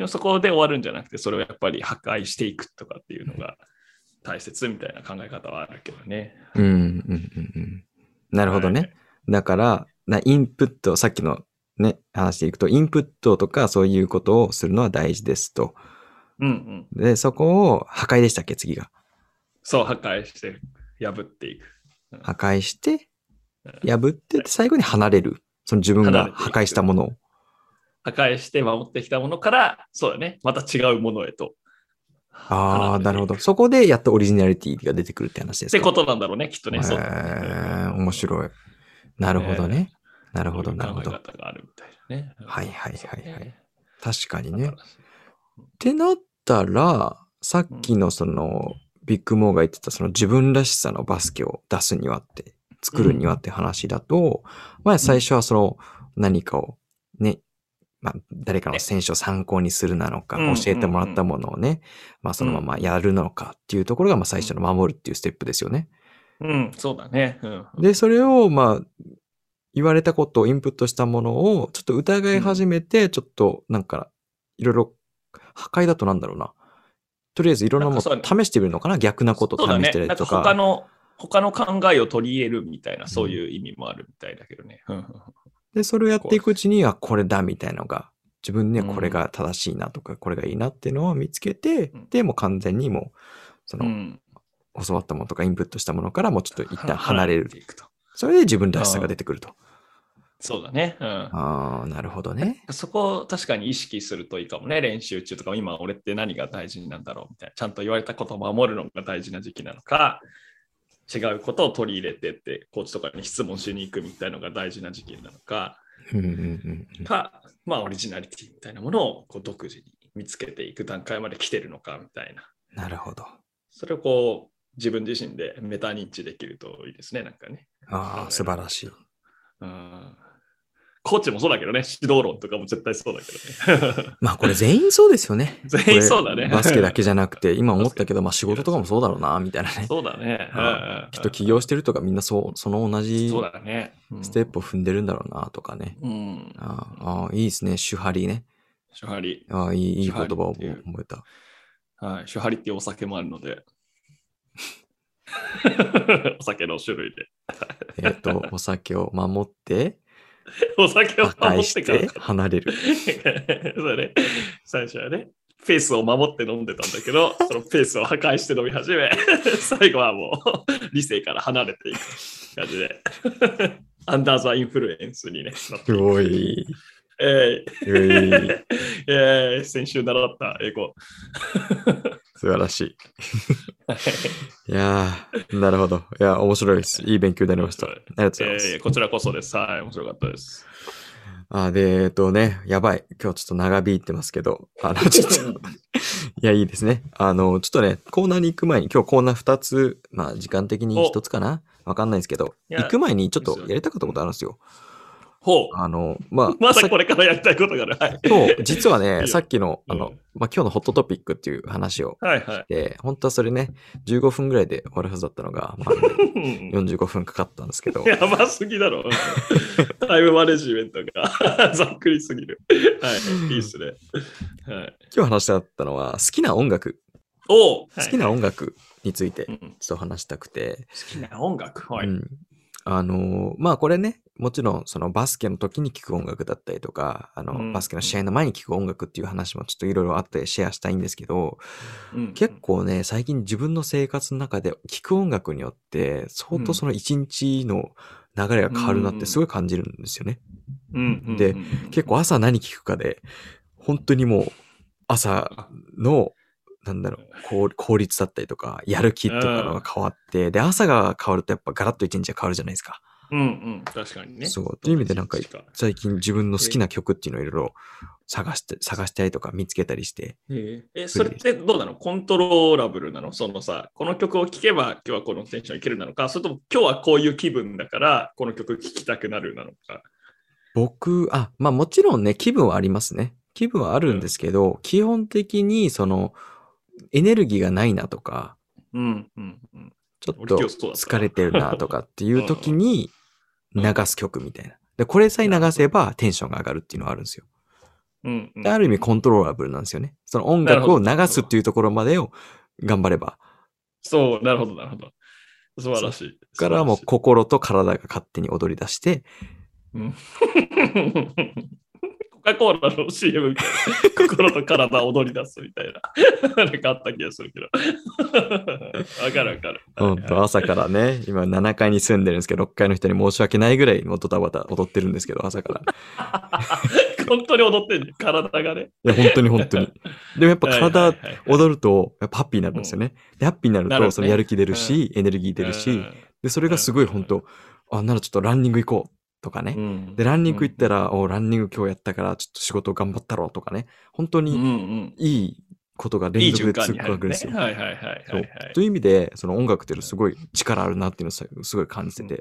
でもそこで終わるんじゃなくて、それをやっぱり破壊していくとかっていうのが大切みたいな考え方はあるけどね。うんうんうんうん。なるほどね。はいだから、なインプット、さっきのね、話でいくと、インプットとかそういうことをするのは大事ですと。うんうん。で、そこを破壊でしたっけ、次が。そう、破壊して、破っていく。破壊して、うん破って、最後に離れる。その自分が破壊したものを。破壊して守ってきたものから、そうだね。また違うものへと。ああ、なるほど。そこでやっとオリジナリティが出てくるって話ですか？ってことなんだろうね、きっとね。へー面白い。なるほどね。なるほど、なるほど。考え方があるみたいなね。はいはいはいはい確かにね。ってなったら、さっきのその、ビッグモーが言ってたその自分らしさのバスケを出すにはって作るにはって話だと、まあ最初はその何かをね、まあ誰かの選手を参考にするなのか、うん教えてもらったものをね、まあそのままやるのかっていうところがまあ最初の守るっていうステップですよね。うん、そうだね。うん。で、それをまあ言われたことをインプットしたものをちょっと疑い始めて、ちょっとなんかいろいろ破壊だとなんだろうな。とりあえずいろんなもの試してみるのかな？逆なことそうだね試して。るなんかとか。他の、他の考えを取り入れるみたいな、そういう意味もあるみたいだけどね。で、それをやっていくうちに、あ、これだみたいなのが、自分にはうんこれが正しいなとか、これがいいなっていうのを見つけて、うんで、もう完全にもう、その、うん。教わったものとかインプットしたものからもうちょっと一旦離れる。ていくと。それで自分らしさが出てくると。そうだね。うん。ああ、なるほどね。そこを確かに意識するといいかもね。練習中とか、今俺って何が大事なんだろうみたいな。ちゃんと言われたことを守るのが大事な時期なのか、違うことを取り入れてって、コーチとかに質問しに行くみたいなのが大事な時期なのか、か、まあオリジナリティみたいなものをこう独自に見つけていく段階まで来てるのかみたいな。なるほど。それをこう自分自身でメタ認知できるといいですね、なんかね。ああ、素晴らしい。うんコーチもそうだけどね、指導論とかも絶対そうだけどね。まあこれ全員そうですよね。全員そうだねバスケだけじゃなくて、今思ったけど、まあ仕事とかもそうだろうな、みたいなね。そうだね。あきっと起業してるとかみんなそう、その同じそうだね。うんステップを踏んでるんだろうな、とかね。うん。ああ、いいですね。手張りね。手張り。ああ、いい、いい言葉を覚えた。はい。手張りっていうお酒もあるので。お酒の種類で。えっ、と、お酒を守って、お酒を守っしてから。離れる。そうね。最初はね、ペースを守って飲んでたんだけど、そのペースを破壊して飲み始め、最後はもう理性から離れていく感じで、アンダーザインフルエンスにね、すごい。えすごいーえー先週習った英語。素晴らしい。いやー、なるほど。いや、面白いです。いい勉強になりました。ありがとうございます。えーこちらこそです。はい、面白かったです。あ、で、えっとね、やばい。今日ちょっと長引いてますけど、あの、ちょっと、いや、いいですね。あの、ちょっとね、コーナーに行く前に、今日コーナー2つ、まあ、時間的に1つかなわかんないですけど、行く前にちょっとやりたかったことあるんですよ。ほう。あの、まあ、まさだこれからやりたいことがある。はい。そう、実はね、さっきの、あのうん、まあ、今日のホットトピックっていう話をはいはい。で、本当はそれね、15分ぐらいで終わるはずだったのが、まあ、45分かかったんですけど、やばすぎだろ。タイムマネジメントがざっくりすぎる。はい、いいっすね。はい、今日話したかったのは、好きな音楽、お好好きな音楽についてちょっと話したくて、きな音楽？はい。うん。あのーまあこれね、もちろんそのバスケの時に聴く音楽だったりとか、あの、うん。バスケの試合の前に聴く音楽っていう話もちょっといろいろあってシェアしたいんですけど、うん。結構ね、最近自分の生活の中で聴く音楽によって、相当その一日の流れが変わるなってすごい感じるんですよね。で結構朝何聴くかで、本当にもう朝の、なんだろう、効効率だったりとか、やる気とかのが変わって、で、朝が変わるとやっぱガラッと一日が変わるじゃないですか。うんうん、確かにね。そう。という意味でなんか最近自分の好きな曲っていうのをいろいろ探して、探したりとか見つけたりして。ええ、それってどうなの？コントローラブルなの？そのさ、この曲を聴けば今日はこのテンションいけるなのか、それとも今日はこういう気分だからこの曲聴きたくなるなのか？僕、あ、まあもちろんね、気分はありますね。気分はあるんですけど、基本的にその、エネルギーがないなとか、うんうんうん。ちょっと疲れてるなとかっていう時に 流す曲みたいな。で、これさえ流せばテンションが上がるっていうのはあるんですよ。うんうんである意味コントローラブルなんですよね。その音楽を流すっていうところまでを頑張れば。そう、なるほど、なるほど。素晴らしい。だからもう素心と体が勝手に踊り出して、うんコカ・コーラの CM みたいな。心と体を踊り出すみたいな。なんかあった気がするけど。わかるわかる。ほんと朝からね、今7階に住んでるんですけど、6階の人に申し訳ないぐらいもうドタバタ踊ってるんですけど、朝から。本当に踊ってんね体がね。いや、本当に本当に。でもやっぱ体踊ると、やっぱハッピーになるんですよね。で、ハッピーになると、そのやる気出るし、エネルギー出るし、で、それがすごい本当あ、ならちょっとランニング行こうとかね。うんで、ランニング行ったら、おランニング今日やったから、ちょっと仕事頑張ったろうとかね。本当うんうにんいいことが連続で続くわけです。よ。はいはいはいはい、そうはい。という意味で、その音楽っていうのはすごい力あるなっていうのをさすごい感じてて。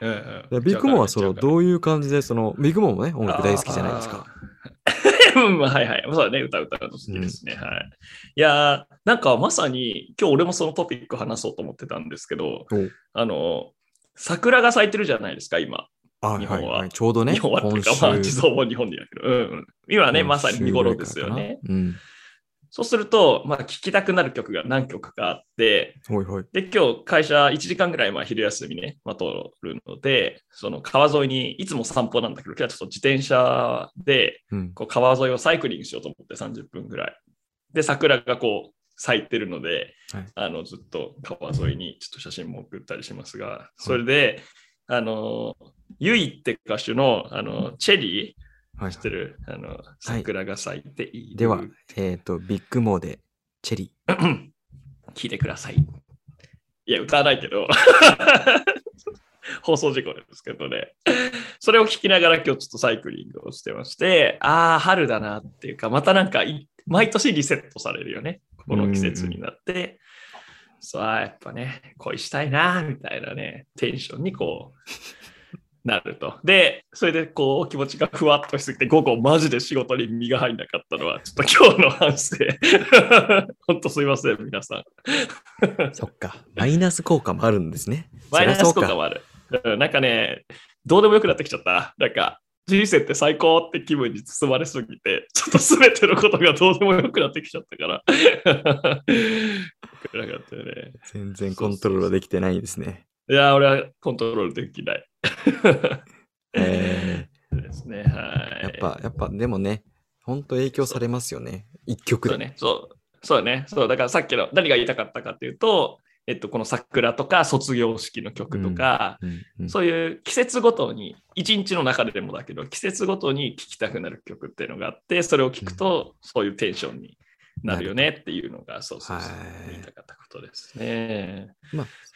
うんうんでビッグモンはそのどういう感じで、そのビッグモンもね、音楽大好きじゃないですか。。はいはい。そうだね、歌歌うの好きですね。はい。いやー、なんかまさに、今日俺もそのトピック話そうと思ってたんですけど、おあの、桜が咲いてるじゃないですか、今。あ日本ははいはい、ちょうどね、日本はっていうか、まあ、地蔵も日本でやけど、うんうん。今ね、まさに見頃ですよね。。うん。そうすると、まあ、聴きたくなる曲が何曲かあって、ほいほい。で、今日会社1時間ぐらいまあ昼休みね、まあ、通るので、その川沿いにいつも散歩なんだけど、今日はちょっと自転車でうん。こう川沿いをサイクリングしようと思って30分ぐらい。で、桜がこう咲いてるので、はいあのずっと川沿いにちょっと写真も送ったりしますが、それで、あの、ユイって歌手のあのチェリー、はい知ってる？あの桜が咲いている、では、えっ、と、ビッグモーで、チェリ 聞いてください。いや、歌わないけど、放送事故ですけどね。それを聞きながら今日ちょっとサイクリングをしてまして、ああ、春だなっていうか、またなんかい毎年リセットされるよね。この季節になって。そう、あーやっぱね、恋したいな、みたいなね、テンションにこう、なると。で、それでこう、気持ちがふわっとしすぎて、午後マジで仕事に身が入んなかったのは、ちょっと今日の反省。本当すいません、皆さん。ー。そっか。マイナス効果もあるんですね。マイナス効果もある。うんなんかね、どうでもよくなってきちゃった。なんか、人生って最高って気分に包まれすぎて、ちょっと全てのことがどうでもよくなってきちゃったから。暗かったよね。全然コントロールできてないですね。いや、俺はコントロールできない。えですね。はい。ー、やっぱ、やっぱ、でもね、本当影響されますよね。一曲で。そうね。そう。そうだね。そう。だからさっきの何が言いたかったかっていうと、えっと、この桜とか卒業式の曲とか、そういう季節ごとに、一日の中でもだけど、季節ごとに聴きたくなる曲っていうのがあって、それを聴くと、そういうテンションになるよねっていうのが、そうそうそうはい。言いたかったことですね。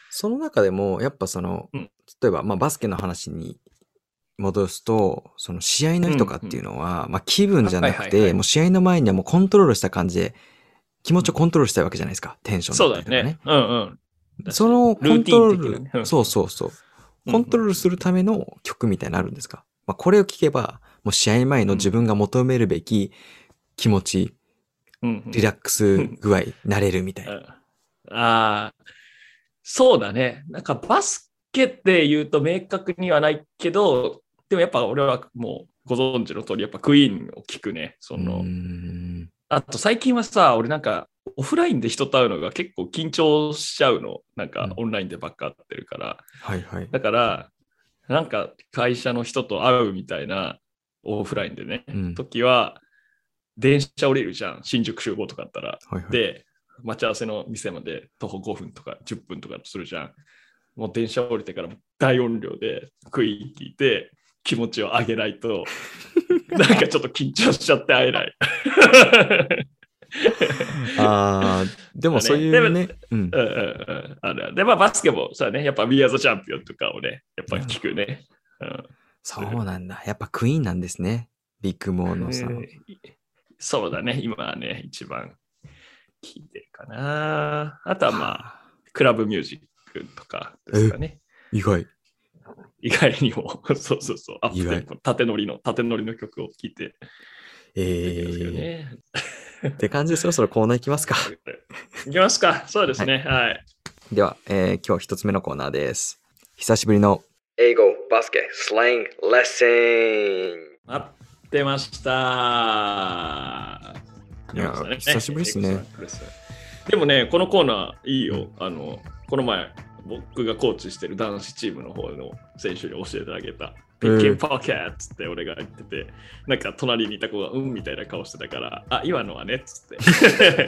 その中でも、やっぱその、うん。例えば、まあ、バスケの話に戻すと、その試合の日とかっていうのは、まあ、気分じゃなくて、もう試合の前にはもうコントロールした感じで、気持ちをコントロールしたいわけじゃないですか。テンションそうだったりとかね。うんうん。そのコントロール、ねうん。そうそうそう。うんコントロールするための曲みたいになのあるんですか、まあ、これを聞けば、もう試合前の自分が求めるべき気持ち、うんうんリラックス具合、なれるみたいな。うんああ、そうだね。なんかバスケって言うと明確にはないけど、でもやっぱ俺はもうご存知の通り、やっぱクイーンを聞くね。その、あと最近はさ、俺なんかオフラインで人と会うのが結構緊張しちゃうの。なんかうんオンラインでばっか会ってるから。はいはい。だから、なんか会社の人と会うみたいなオフラインでね、うん時は電車降りるじゃん。新宿集合とかあったら。はいはい、で、待ち合わせの店まで徒歩5分とか10分とかするじゃん。もう電車降りてからも大音量でクイーン聞いて気持ちを上げないと、なんかちょっと緊張しちゃって会えない。ああ、でもそういうね、うんうんうんうんあるで、まあバスケもさね、やっぱ We Are the Champion とかをね、やっぱ聞くね。うんそうなんだ。やっぱクイーンなんですね。ビッグモーのさ。えーそうだね、今はね、一番聞いてるかな。あとはまあ、あ。クラブミュージックとかですかね。意外。意外にも、そうそうそう、アップ意外テンポ、縦乗りの、縦乗りの曲を聴いてえるんですよー、ね。って感じでそろそろコーナーいきますか。いきますか。そうですね。はい。では、えー今日一つ目のコーナーです。久しぶりの英語バスケスラングレッスン。待ってました。いやね久しぶりっすね。でもね、このコーナーいいよ。あの、この前、僕がコーチしてる男子チームの方の選手に教えてあげた。ピッキンパーキャッツって俺が言ってて、なんか隣にいた子がうんみたいな顔してたから、あ、今のはねっつって。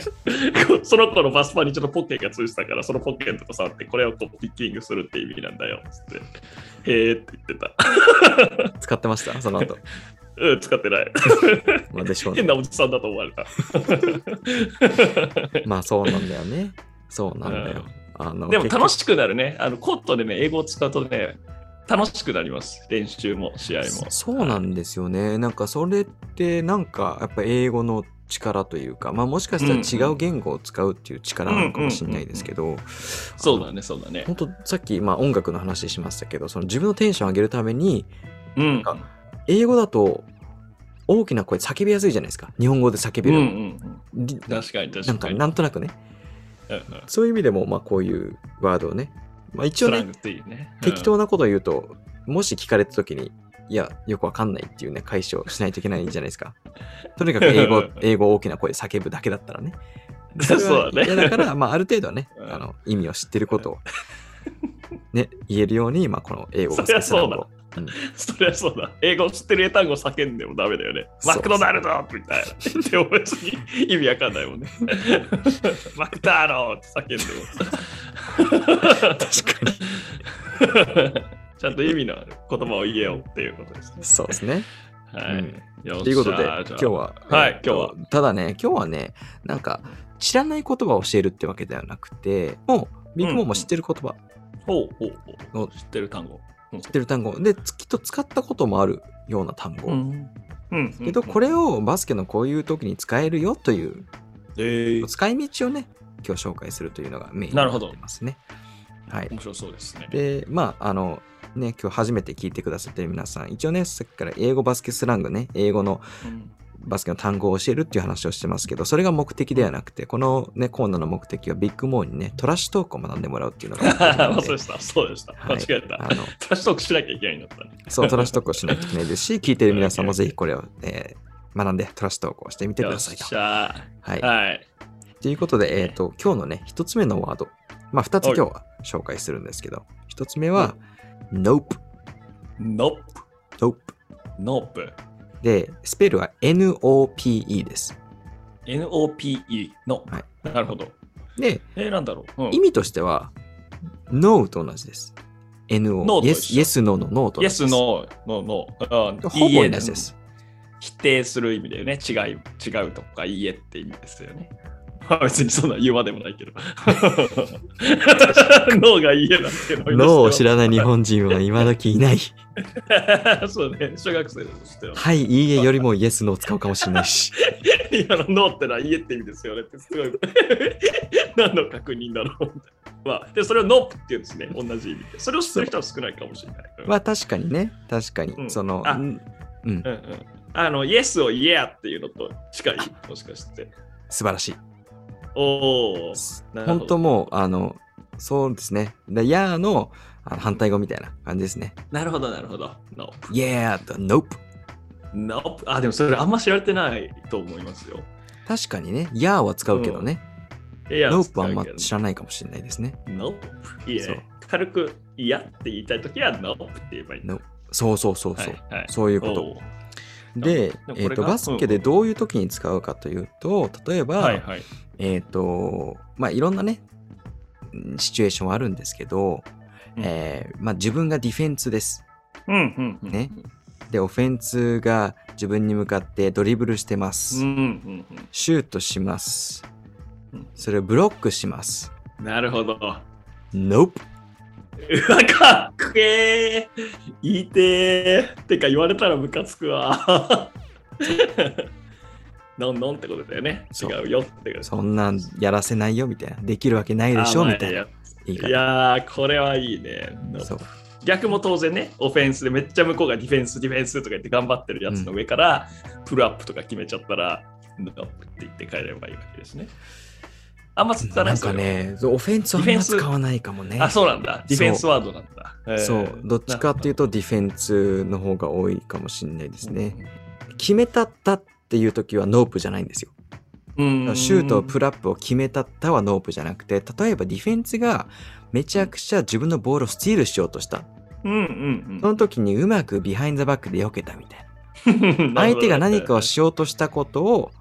その子のバスパにちょっとポッケがついてたから、そのポッケのとこ触って、これをこうピッキングするって意味なんだよっつって。へーって言ってた。使ってました？その後。うん、使ってない。まあでしょうね変。なおじさんだと思われた。まあそうなんだよね。そうなんだよ。あのでも楽くしくなるね。あのコートでね、英語を使うとね、楽しくなります。練習も試合も。そうなんですよね。なんかそれってなんかやっぱ英語の力というか、まあもしかしたら違う言語を使うっていう力なのかもしれないですけど、そうだね、そうだね。本当さっきまあ音楽の話しましたけど、その自分のテンション上げるために、うん。か英語だと大きな声で叫びやすいじゃないですか。日本語で叫べうんうる。んうん。り確かに確なんかかに。なんとなくね、うんうんそういう意味でもまあこういうワードをね、まあ一応ねスラン、グっていうね。適当なことを言うと、もし聞かれた時に、いや、よくわかんないっていうね、解消しないといけないじゃないですか。とにかく英語、英語を大きな声で叫ぶだけだったらね。うんそうだね。だから、まあ、ある程度はね、うんあの意味を知ってることを、ね、言えるように、まあ、この英語がそりゃそう んそりゃそうだ。英語知ってる英単語叫んでもダメだよね。マクドナルドみたいな。でも別に意味わかんないもんね。マクダーローって叫んでも。確かに。ちゃんと意味のある言葉を言えよっていうことですね。そうですね。はい。ということで、今日は、はいえっと今日は。ただね、今日はね、なんか、知らない言葉を教えるってわけではなくて、もう、ビッグモンも知ってる言葉、ほうほうほおう。知ってる単語。知ってる単語、で、きっと使ったこともあるような単語。ん。うん。けど、これをバスケのこういう時に使えるよというえー、使い道をね、今日紹介するというのがメインになってなるほどますね。はい。面白そうですね。で、まあ、あの、ね、今日初めて聞いてくださってる皆さん、一応ね、さっきから英語バスケスラングね、英語のうんバスケの単語を教えるっていう話をしてますけど、それが目的ではなくて、このね、コーナーの目的はビッグモーにね、トラッシュトークを学んでもらうっていうのが そうでした。そうでした。はい間違えた。あのトラッシュトークしなきゃいけないんだったね。そう、トラッシュトークをしないといけないですし、聞いてる皆さんもぜひこれを、えー学んでトラッシュトークをしてみてくださいと。しゃはいー。。はい。ということで、えっ、と、今日のね、一つ目のワード。まあ、二つ今日は紹介するんですけど、一つ目は、nope。Nope。nope。Nope。で、スペルは N-O-P-E です。N-O-P-E。No。はいなるほど。で、えー、なんだろう。うん意味としては、no と同じです。N-O。No と yes, yes, no の no と同じ Yes, です。no, no, no. あほぼ同じです。否定する意味だよね。違い、違うとか、いいえって意味ですよね。まあ別にそんな言うまでもないけど。脳がいいえなんていうの no を知らない日本人は今時いない。そうね、小学生としては。はい、いいえよりも yes, no を使うかもしれないし。今のノーってのは家って意味ですよねってすごい何の確認だろうみたいな。まあ、でそれをノープって言うんですね、同じ意味で。それを知ってる人は少ないかもしれない。まあ確かにね、確かに。うんその、あうんうん、うんうん。あの、 yes を yeah っていうのと近い、もしかして。素晴らしい。お本当もう、あの、そうですね。で、 yeah のあの反対語みたいな感じですね。なるほど、なるほど。ノープ。Yeah と Nope。 Nope。あ、でもそれあんま知られてないと思いますよ。確かにね、Yeah は使うけどね。いや Nope はあんま知らないかもしれないですね。 Nope。いいそうね。軽く嫌って言いたいときは nope って言えばいい。No そうそうそうそう。はいはいそういうこと。で、えーと、バスケでどういう時に使うかというと、例えば、はいはい。えっ、と、まあ、いろんなね、うんシチュエーションはあるんですけど、うんえーまあ、自分がディフェンスです。うんうんうん。ねで、オフェンスが自分に向かってドリブルしてまうんす。うんシュートしますうん。それをブロックします。うん。なるほど。Nope。うわ、かっけー言いてーてか言われたらムカつくわ。のんのんってことだよね。違うよってことそんなんやらせないよみたいな。できるわけないでしょみたいな言い。やー、これはいいね。逆も当然ね、オフェンスでめっちゃ向こうがディフェンス、ディフェンスとか言って頑張ってるやつの上から、プルアップとか決めちゃったら、ノって言って帰ればいいわけですね。あんま使わないなんかね、オフェンスはあんま使わないかもね。あ、そうなんだ。ディフェンスワードなんだ。へーそう、どっちかっていうとディフェンスの方が多いかもしれないですね。決めたったっていう時は nope じゃないんですよ。うんシュート、プルアップを決めたったは nope じゃなくて、例えばディフェンスがめちゃくちゃ自分のボールをスティールしようとした。うんうんその時にうまくビハインドバックで避けたみたいうん。な。相手が何かをしようとしたことを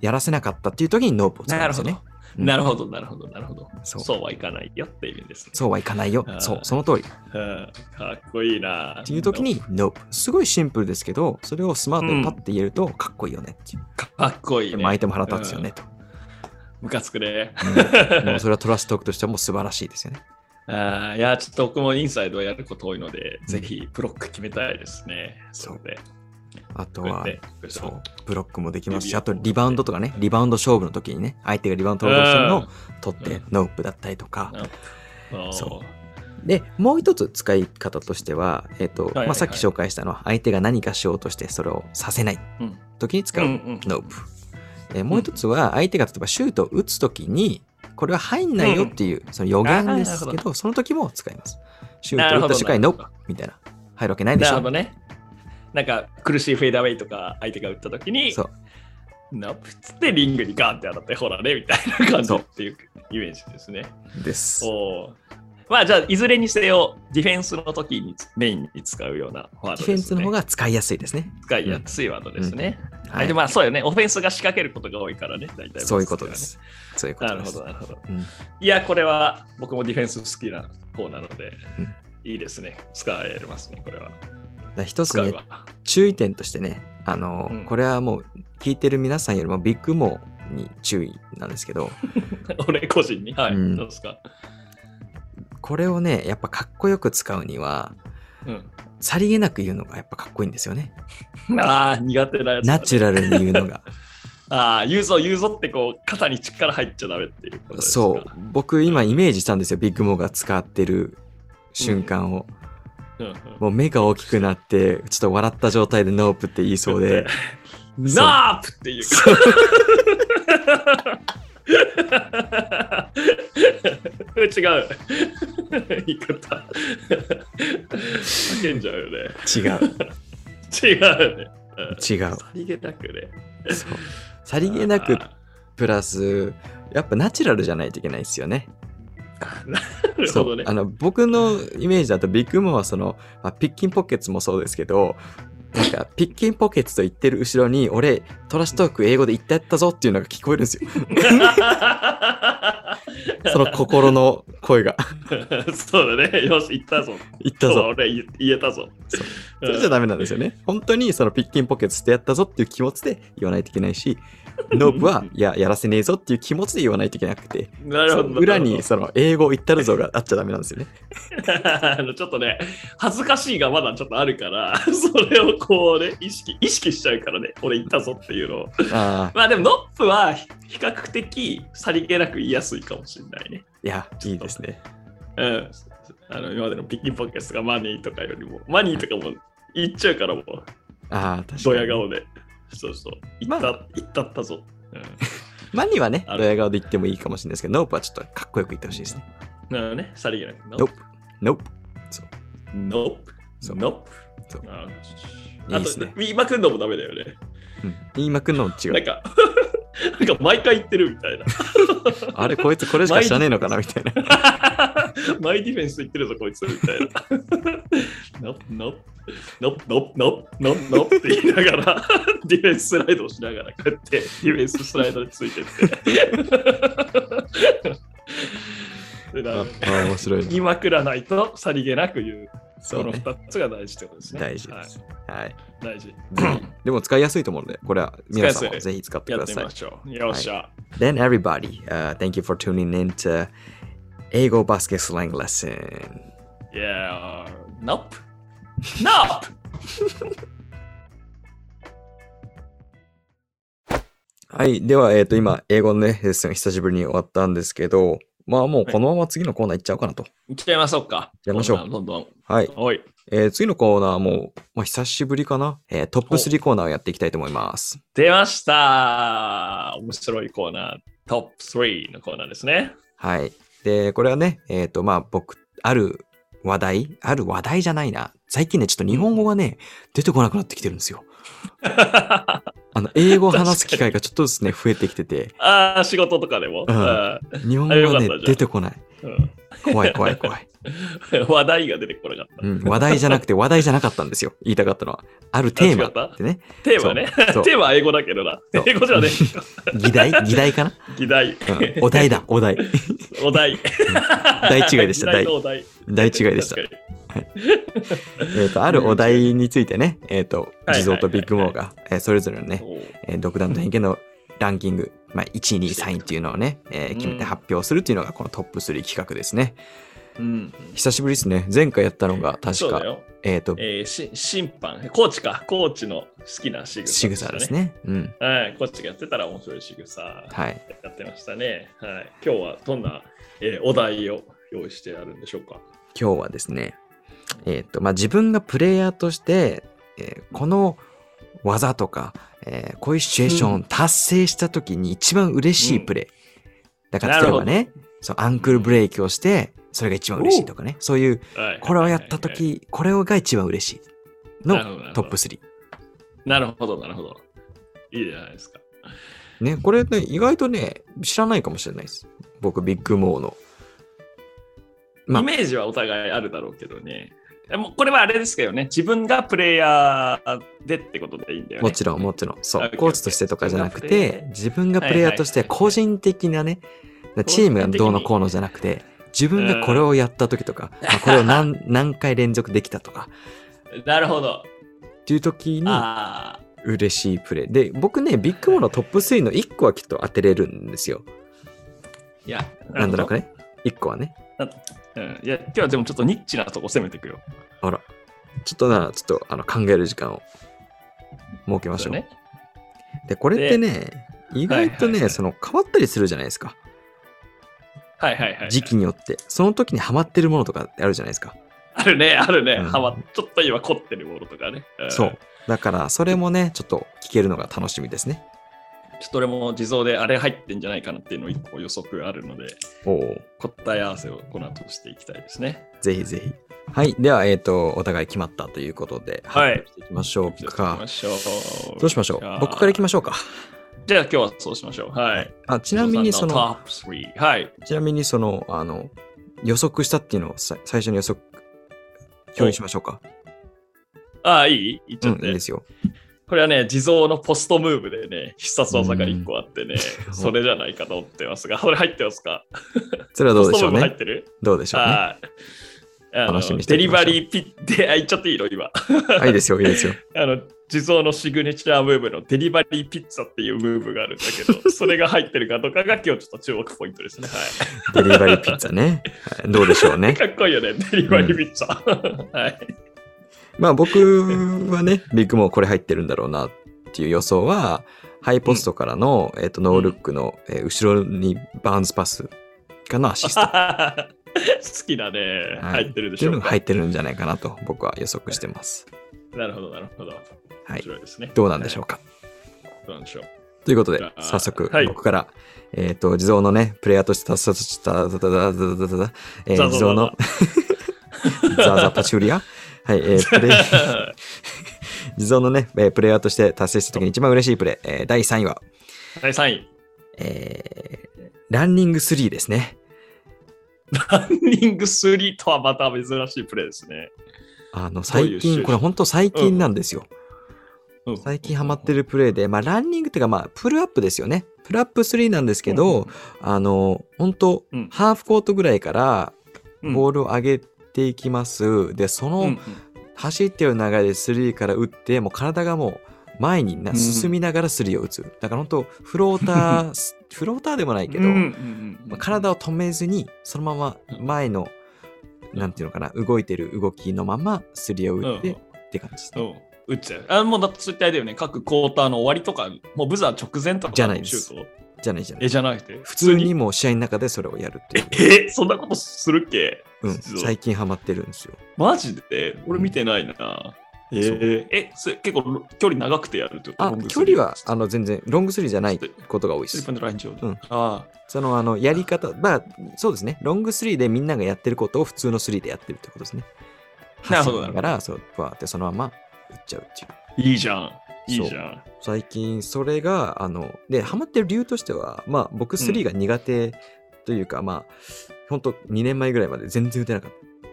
やらせなかったっていう時にノープを使うんなるほどですよね。。うんなるほど、なるほど、なるほど。そうはいかないよっていう意味ですね。そうはいかないよそう、その通り。うんかっこいいな。っていう時に Nope。すごいシンプルですけど、それをスマートにパッて言えるとかっこいいよねっていう。かっこいいね。相手も腹立つよねと。ムカつくね。うんもうそれはトラストトークとしてはもう素晴らしいですよね。あーいや、ちょっと僕もインサイドをやること多いので、ぜひブロック決めたいですね。そうで。あとは、そう、ブロックもできますし、あとリバウンドとかね、リバウンド勝負の時にね、相手がリバウンド取ろうとしてるのを取ってうん、 nope だったりとか、そそで、もう一つ使い方としては、えっ、と、まあ、さっき紹介したのは、相手が何かしようとして、それをさせないうん。時に使う、 nope。えーもう一つは、相手が例えばシュートを打つ時に、これは入んないよっていう、その予言ですけど、その時も使います。シュートを打った瞬間に nopeみたいな。入るわけないでしょ。なるほどね。なんか苦しいフェードアウェイとか相手が打った時に、そう。 nope っつってリングにガンって当たって、ほらね、みたいな感じっていうイメージですね。です。おーまあじゃあ、いずれにせよ、ディフェンスの時にメインに使うようなワードです、ね。ディフェンスの方が使いやすいですね。使いやすいワードですね。はいでまあそうよね。オフェンスが仕掛けることが多いからね、大体、そういうことで。す。そういうことです。なるほど、なるほど。うんいや、これは僕もディフェンス好きな方なので、うんいいですね。使えますね、これは。だ一つね。注意点としてね、あの、うんこれはもう聞いてる皆さんよりもビッグモーに注意なんですけど、俺個人に？はい。うんどうですか？これをね、やっぱかっこよく使うには、うん。さりげなく言うのがやっぱかっこいいんですよね。ああ、苦手なやつだね、ナチュラルに言うのが。ああ、言うぞ、言うぞってこう、肩に力入っちゃダメっていうことですか？そう。僕今イメージしたんですよ、ビッグモーが使ってる瞬間を。うんうん。もう目が大きくなって、ちょっと笑った状態でノープって言いそうで、そうナープっていうか。違う。言い方。叫んじゃうよね。違う。違うよね。うん違う。さりげなくね。そう。さりげなくあプラス、やっぱナチュラルじゃないといけないですよね。あの僕のイメージだとビッグモアはその、まあ、ピッキンポッケッツもそうですけどなんかピッキンポケッツと言ってる後ろに俺トラッシュトーク英語で言ってやったぞっていうのが聞こえるんですよ その心の声が そうだね。よし、言ったぞ。言ったぞ俺言言えたぞ。それじゃダメなんですよね本当にその pickin' pockets してやったぞっていう気持ちで言わないといけないし nope は いややらせねえぞっていう気持ちで言わないといけなくてなるほど。裏にその英語を言ったるぞがあっちゃダメなんですよねあのちょっとね、恥ずかしいがまだちょっとあるから、それをこうね、意識、意識しちゃうからね、俺言ったぞっていうのを。ああまあでも、 nope は比比較的さりげなく言いやすいかもしれないね。いやいいですねうん。あの今までの pickin' pockets とか money とかよりも、 money とかも言っちゃうからもう、ああ確かにドヤ顔で。そうそう。言った、ま言ったったぞ。 money はね、ドヤ顔で言ってもいいかもしれないですけど、 nope はちょっとかっこよく言ってほしいですね。うん。なるほどね、さりげなく。 nope、nope。nope。そう nope。そうあいいですね言いまくんのもダメだよね。うん。言いまくんのも違う。なんか、なんか毎回言ってるみたいな。あれ、こいつこれしか知らねえのかなみたいな。毎ディフェンス言ってるぞ、こいつみたいな。 nope、nope、nope、nope、nope、nope、nope って言いながら、ディフェンススライドをしながら、こうやって、ディフェンススライドについてって。であなあ、面白いな。言いまくらないと、さりげなく言う。そうね。2つが大事ってことですね。大事です。はい。はい。大事。でも使いやすいと思うので、これは皆さんもぜひ使ってくださいやってみま。しょう。よっしゃ。Then everybody, uh, thank you for tuning in to 英語バスケスラングレッスン。Yeah. Nope. Nope. はい。では、えっ、と、今、英語のね、レッスン久しぶりに終わったんですけど、まあもうこのまま次のコーナー行っちゃおうかなと。いっちゃいましょうか。やりましょうどんどんどん。はい。おい。えー次のコーナーも、まあ、久しぶりかな、えートップ3コーナーをやっていきたいと思います。出ました面白いコーナー。トップ3のコーナーですね。はい。で、これはね、えっ、と、まあ、僕、ある話題、ある話題じゃないな。最近ね、ちょっと日本語がね、出てこなくなってきてるんですよ。あの、英語を話す機会がちょっとずつね、増えてきてて、ああ、仕事とかでも？うん。あ日本語がね出てこない。ーうん怖い怖い怖い。話題が出てこなかった。うん、話題じゃなくて話題じゃなかったんですよ。言いたかったのは。あるテーマってね。テーマね。テーマは英語だけどな。英語じゃね議題？議題かな、え。議題。うん、お題だ、お題。お題。題違いでした議題とお題。題違いでした。えっと、あるお題についてね、えっ、と、はい地蔵とビッグモーが、えーそれぞれのね、独断と偏見のランキング、まあ、1位、2位、3位っていうのをね、えー決めて発表するっていうのがこのトップ3企画ですね。うん。久しぶりですね。前回やったのが確か。えっ、と、えーし審判、コーチか。コーチの好きな仕草、仕草です。ね。うん。はい。コーチがやってたら面白い仕草はい。やってましたね。はい。今日はどんな、えーお題を用意してあるんでしょうか？今日はですね、えっ、と、まあ、自分がプレイヤーとして、えーこの技とか、えーこういうシチュエーションを達成した時に一番嬉しいプレイ。だから、例えばね、そうアンクルブレーキをして、それが一番嬉しいとかね。そういう、はいこれをやった時、これが一番嬉しいのトップ3。なるほど、なるほど。いいじゃないですか。ね、これね、意外とね、知らないかもしれないです。僕、ビッグモーの。まあイメージはお互いあるだろうけどね。でもこれはあれですけどね、自分がプレイヤーでってことでいいんだよね。もちろん、もちろん。そうコーチとしてとかじゃなくて、自分がプレイヤーとして個人的なね、チームがどうのこうのじゃなくて、自分がこれをやった時とか、まあこれを何何回連続できたとか、なるほど。っていう時に。嬉しいプレイ。で、僕ね、ビッグモーのトップ3の1個はきっと当てれるんですよ。いや、なんとなくね。1個はね。うん。いや、今日はでもちょっとニッチなとこ攻めていくよ。あら。ちょっとな、ちょっとあの考える時間を設けましょう。そうね。で、これってね、意外とね、はいはいはいその変わったりするじゃないですか。はいはいはい。時期によって。その時にハマってるものとかってあるじゃないですか。あるね、あるね。うんはま、ちょっと今凝ってるものとかね。んそう。だから、それもね、ちょっと聞けるのが楽しみですね。ちょっと俺も地蔵であれ入ってんじゃないかなっていうの一個予測あるので。答え合わせをこの後していきたいですね。ぜひぜひ。はい。では、えっ、と、お互い決まったということで、はいしていきましょうかま。しょう。どうしましょう？僕からいきましょうか。じゃあ今日はそうしましょう。はい。あちなみに、その、地蔵さんトップ3。はい。ちなみに、その、あの、予測したっていうのをさ最初に予測、表にしましょうか。ああ、いい？言っちうん、ゃって。いいですよ。これはね、地蔵のポストムーブでね、必殺技が1個あってね、う んそれじゃないかと思ってますが、それ入ってますか？それはどうでしょうねポストムーブ入っ。てる？どうでしょうね。あ楽しみデリバリーピッて、あ、言っちゃっていいの今。あ、いいですよ、いいですよ。あの、地蔵の signature move の delivery pizza っていう move があるんだけど、それが入ってるかとかが今日ちょっと注目ポイントですね。は delivery pizza ね。はいどうでしょうねい。。かっこいいよね、 delivery pizza。はい。まあ僕はね、ビッグモーこれ入ってるんだろうなっていう予想は、ハイポストからの、えっとノールックの、えー後ろにバウンスパスかのアシストっ 好きだね。はい入ってるでしょうか。入ってるんじゃないかなと僕は予測してます。なるほど、なるほど。はい。ね。どうなんでしょうか。どうなんでしょう。ということで早速はい僕から、えっ、と、地蔵のね、プレイヤーとして達成した、だだだだだだだえー地蔵のザザパチュリアはい、えー、プレイ、地蔵のね、えープレイヤーとして達成した時に一番嬉しいプレイ、えー第3位は、第3位。えーランニング3ですね。ランニング3とはまた珍しいプレーですね。あの、最近、うシチュエーション？これ本当最近なんですよ。うん最近ハマってるプレイで、まあ、ランニングっていうか、まあ、プルアップですよね。プルアップ3なんですけど、あの、本当、うんハーフコートぐらいからうんボールを上げていきます。で、その、走ってる流れで3から打って、もう体がもう前になうん進みながら3を打つ。だから本当、フローター、フローターでもないけど、まあ体を止めずに、そのまま前の、なんていうのかな、動いてる動きのまま3を打って、うんって感じですね。うん打っちゃう。あもうだってそういったあれだよね。各クォーターの終わりとか、もうブザー直前とかじゃないですじゃないじゃないえ、。じゃなくて。普通にもう試合の中でそれをやるって。え、そんなことするっけ？うん、最近ハマってるんですよ。マジで？俺見てないな。えー、え、それ結構距離長くてやるってこと？距離はあの全然ロングスリーじゃないことが多いですスリーポ。イントライン上で。うんあそのあのやり方、まあそうですね。ロングスリーでみんながやってることを普通のスリーでやってるってことですね。なるほど走りながら、そう、バーってそのまま打っちゃうっていう。あ、いいじゃん。いいじゃん。最近それが、あの、で、ハマってる理由としては、まあ僕スリーが苦手というか、まあ、本当2年前ぐらいまで全然打てなかっ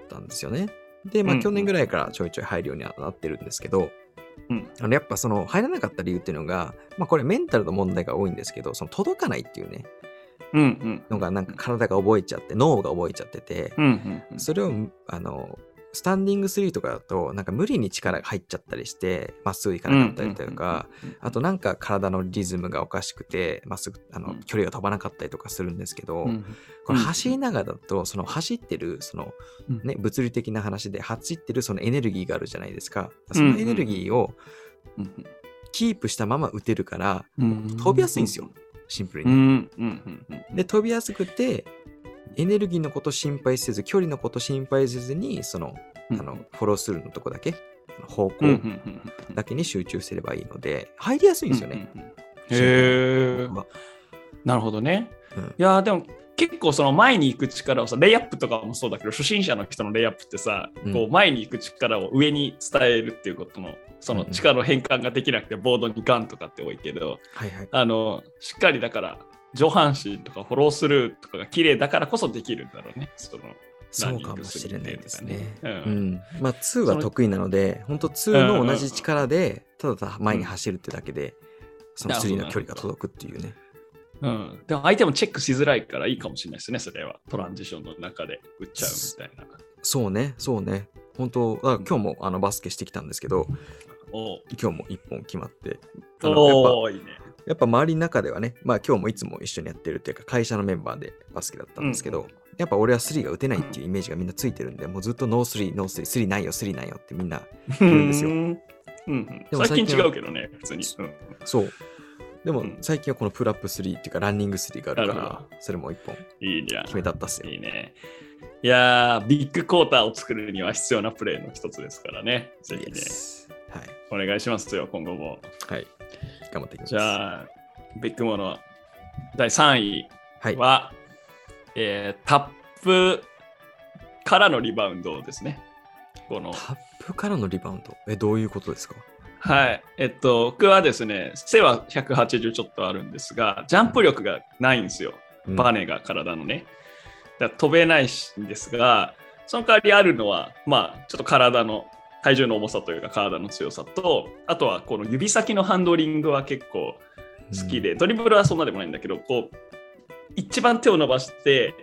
たんですよね。で、まうんあ去年ぐらいからちょいちょい入るようにはなってるんですけど、うんあのやっぱその入らなかった理由っていうのが、まあこれメンタルの問題が多いんですけど、その届かないっていうね、うんうん。のがなんか体が覚えちゃって、脳が覚えちゃってて、うんうんうん。それを、あの、スタンディングスリーとかだと、なんか無理に力が入っちゃったりして、まっすぐいかなかったりとか、あとなんか体のリズムがおかしくて、まっすぐ、あのうん、距離が飛ばなかったりとかするんですけど、うんこれ走りながらだと、その走ってる、そのうん。ね、物理的な話で走ってるそのエネルギーがあるじゃないですか。そのエネルギーをうんキープしたまま打てるから、うん飛びやすいんですよ。シンプルに。で、飛びやすくて、エネルギーのこと心配せず、距離のこと心配せずに、その、あの、フォロースルーのとこだけ、方うんうんう向んうん。だけに集中すればいいので、入りやすいんですよね。うんうんうん。へえなるほどね。うん。いやーでも結構その前に行く力をさ、レイアップとかもそうだけど、初心者の人のレイアップってさ、うん。こう前に行く力を上に伝えるっていうことの、その力の変換ができなくて、ボードにガンとかって多いけど、はいはい。あの、しっかりだから、上半身とかフォロースルーとかが綺麗だからこそできるんだろうね。そのそうかもしれないですね。うんうん。まあ、2は得意なので、本当2の同じ力で、ただただ前に走るってだけで、その3の距離が届くっていうね。うん。でも相手もチェックしづらいからいいかもしれないですね、それは。トランジションの中で打っちゃうみたいな。そうね、そうね。本当今日もあのバスケしてきたんですけど、今日も1本決まって、おーいいね。やっぱ周りの中ではね、まあ今日もいつも一緒にやってるっていうか、会社のメンバーでバスケだったんですけど、うんやっぱ俺は3が打てないっていうイメージがみんなついてるんで、もうずっとノー3、ノー3、3ないよ、3ないよってみんな、いるんですようんうん。でも最近違うけどね、普通に。うんそう。でもうん最近はこのプルアップ3っていうかランニング3があるから、それも1本いいね。決めたったっすよ。いいね。いやー、ビッグクォーターを作るには必要なプレーの一つですからね。ぜひね、はい。お願いしますよ、今後も。はい。頑張っていきます。じゃあ、ビッグモノ第3位はい。は、えータップからのリバウンドですね。このタップからのリバウンド？え、どういうことですか？はい。えっと、僕はですね、背は180ちょっとあるんですが、ジャンプ力がないんですよ。うんバネが体のね。だ飛べないんですが、その代わりあるのは、まあ、ちょっと体の、体重の重さというか体の強さと、あとはこの指先のハンドリングは結構好きで、ドリブルはそんなでもないんだけど、こう、一番手を伸ばして、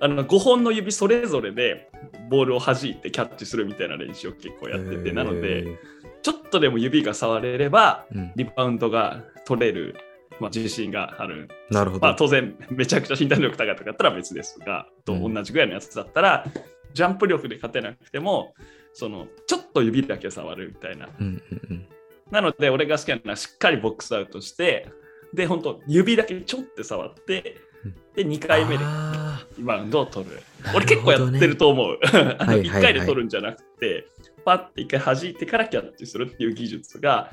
あの5本の指それぞれでボールを弾いてキャッチするみたいな練習を結構やってて、なので、、ちょっとでも指が触れれば、うんリバウンドが取れる、まあ、自信がある。なるほど。まあ、当然、めちゃくちゃ身体能力高かだったら別ですが、とうん同じぐらいのやつだったら、ジャンプ力で勝てなくても、そのちょっと指だけ触るみたいな。うんうんうん。なので、俺が好きなのはしっかりボックスアウトして、で、本当指だけちょって触って、で、2回目であリバウンドを取る。ね俺結構やってると思う。あ のはいはいはい1回で取るんじゃなくて、パッて1回弾いてからキャッチするっていう技術が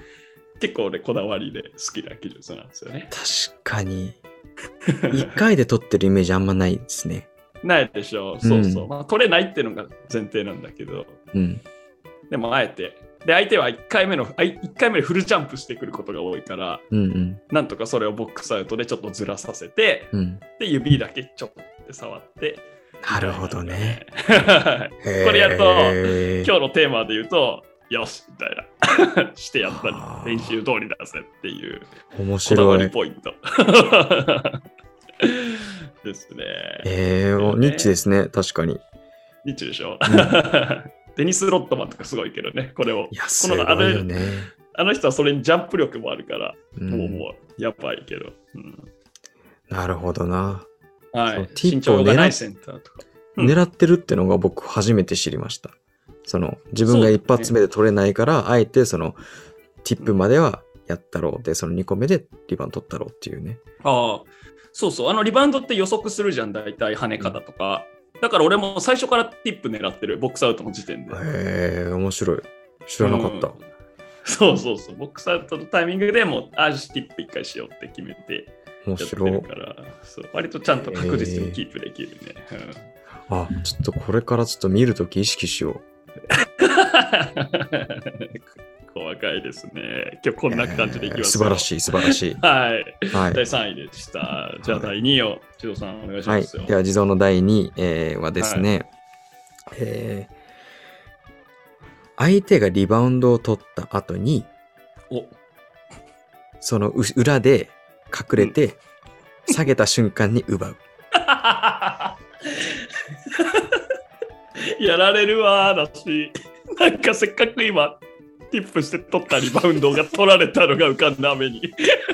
結構俺こだわりで好きな技術なんですよね。ー確かに。一回で取ってるイメージあんまないですね。ないでしょう。そうそう。うんまあ、取れないっていうのが前提なんだけど、うん。でもあえて。で、相手は1回目の、あい1回目でフルジャンプしてくることが多いから、うんうん。なんとかそれをボックスアウトでちょっとずらさせて、うん。で、指だけちょっと触って。なるほどね。これやると今日のテーマで言うと、よしみたいな。してやったりはあ、練習通りだぜっていう面こだわ白い。りポイント。ですね。えー、ニッチですね、確かに。ニッチでしょ、ん デニス・ロットマンとかすごいけどね、これを。いや、こすごいのあれよね。あの人はそれにジャンプ力もあるから、うんもうもうやばいけど。うんなるほどな。はい、ティッ身プを狙っ長がないセンターとか。うん狙ってるってのが僕初めて知りました。その自分が一発目で取れないから、あえてそのティップまではやったろうで、その2個目でリバウンド取ったろうっていうね。ああ、そうそう。あのリバウンドって予測するじゃん、大体跳ね方とか。だから俺も最初からティップ狙ってる、ボックスアウトの時点で。へえ、面白い。知らなかった。うんそうそうそう。ボックスアウトのタイミングでもう、あ、ティップ一回しようって決めて面やって白い。るから、そう割とちゃんと確実にキープできるね。あ、ちょっとこれからちょっと見るとき意識しようん 細かいですね。今日こう。んな感じでいきます、えー素晴らしい、素晴らしい。はい。はい。第3位でした。じゃあ第2位を、千代さんお願いしはいますよ。。では、地蔵の第2位、えーはですね、えー相手がリバウンドを取った後に、おそのう裏で隠れて、下げた瞬間に奪う。やられるわーだし、なんかせっかく今、ティップして取ったリバウンドが取られたのが浮かんだ目に。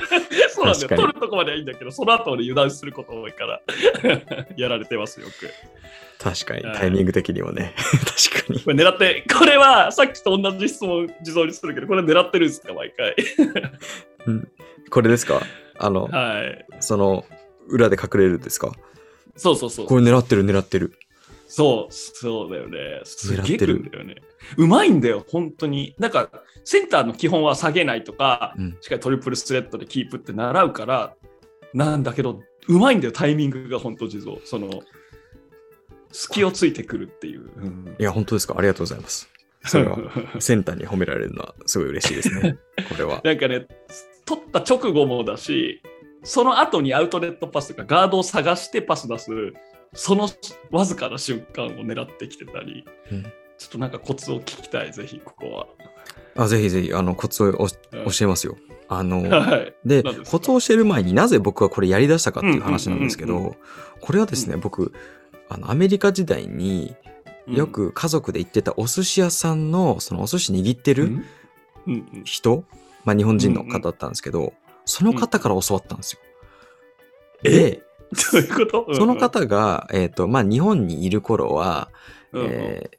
そうなんだよ。取るとこまではいいんだけど、その後俺油断すること多いから、やられてますよく。確かに、はいタイミング的にもね。確かに。これ狙って、これはさっきと同じ質問自動にするけど、これ狙ってるんですか、毎回。これですか？あの、はい。その、裏で隠れるんですか？そうそうそう。これ狙ってる狙ってる。そう、そうだよね。すげえ狙ってる来んだよね。うまいんだよ、本当に。なんか、センターの基本は下げないとか、うんしっかりトリプルスレッドでキープって習うから、なんだけど、うまいんだよ、タイミングが本当地蔵。その、隙をついてくるっていう。うんいや、本当ですかありがとうございます。それは、センターに褒められるのはすごい嬉しいですね。これは。なんかね、取った直後もだし、その後にアウトレットパスとかガードを探してパス出す、そのわずかな瞬間を狙ってきてたり、うんちょっとなんかコツを聞きたい、ぜひここは。あぜひぜひ、あの、コツを教えますよ。あの、はい。でコツを教える前になぜ僕はこれやりだしたかっていう話なんですけど、これはですね、うん。僕、あの、アメリカ時代によく家族で行ってたお寿司屋さんの、そのお寿司握ってる人、まあ日本人の方だったんですけど、その方から教わったんですよ。えで、どういうこと？その、方が、えっ、と、まあ日本にいる頃は、えー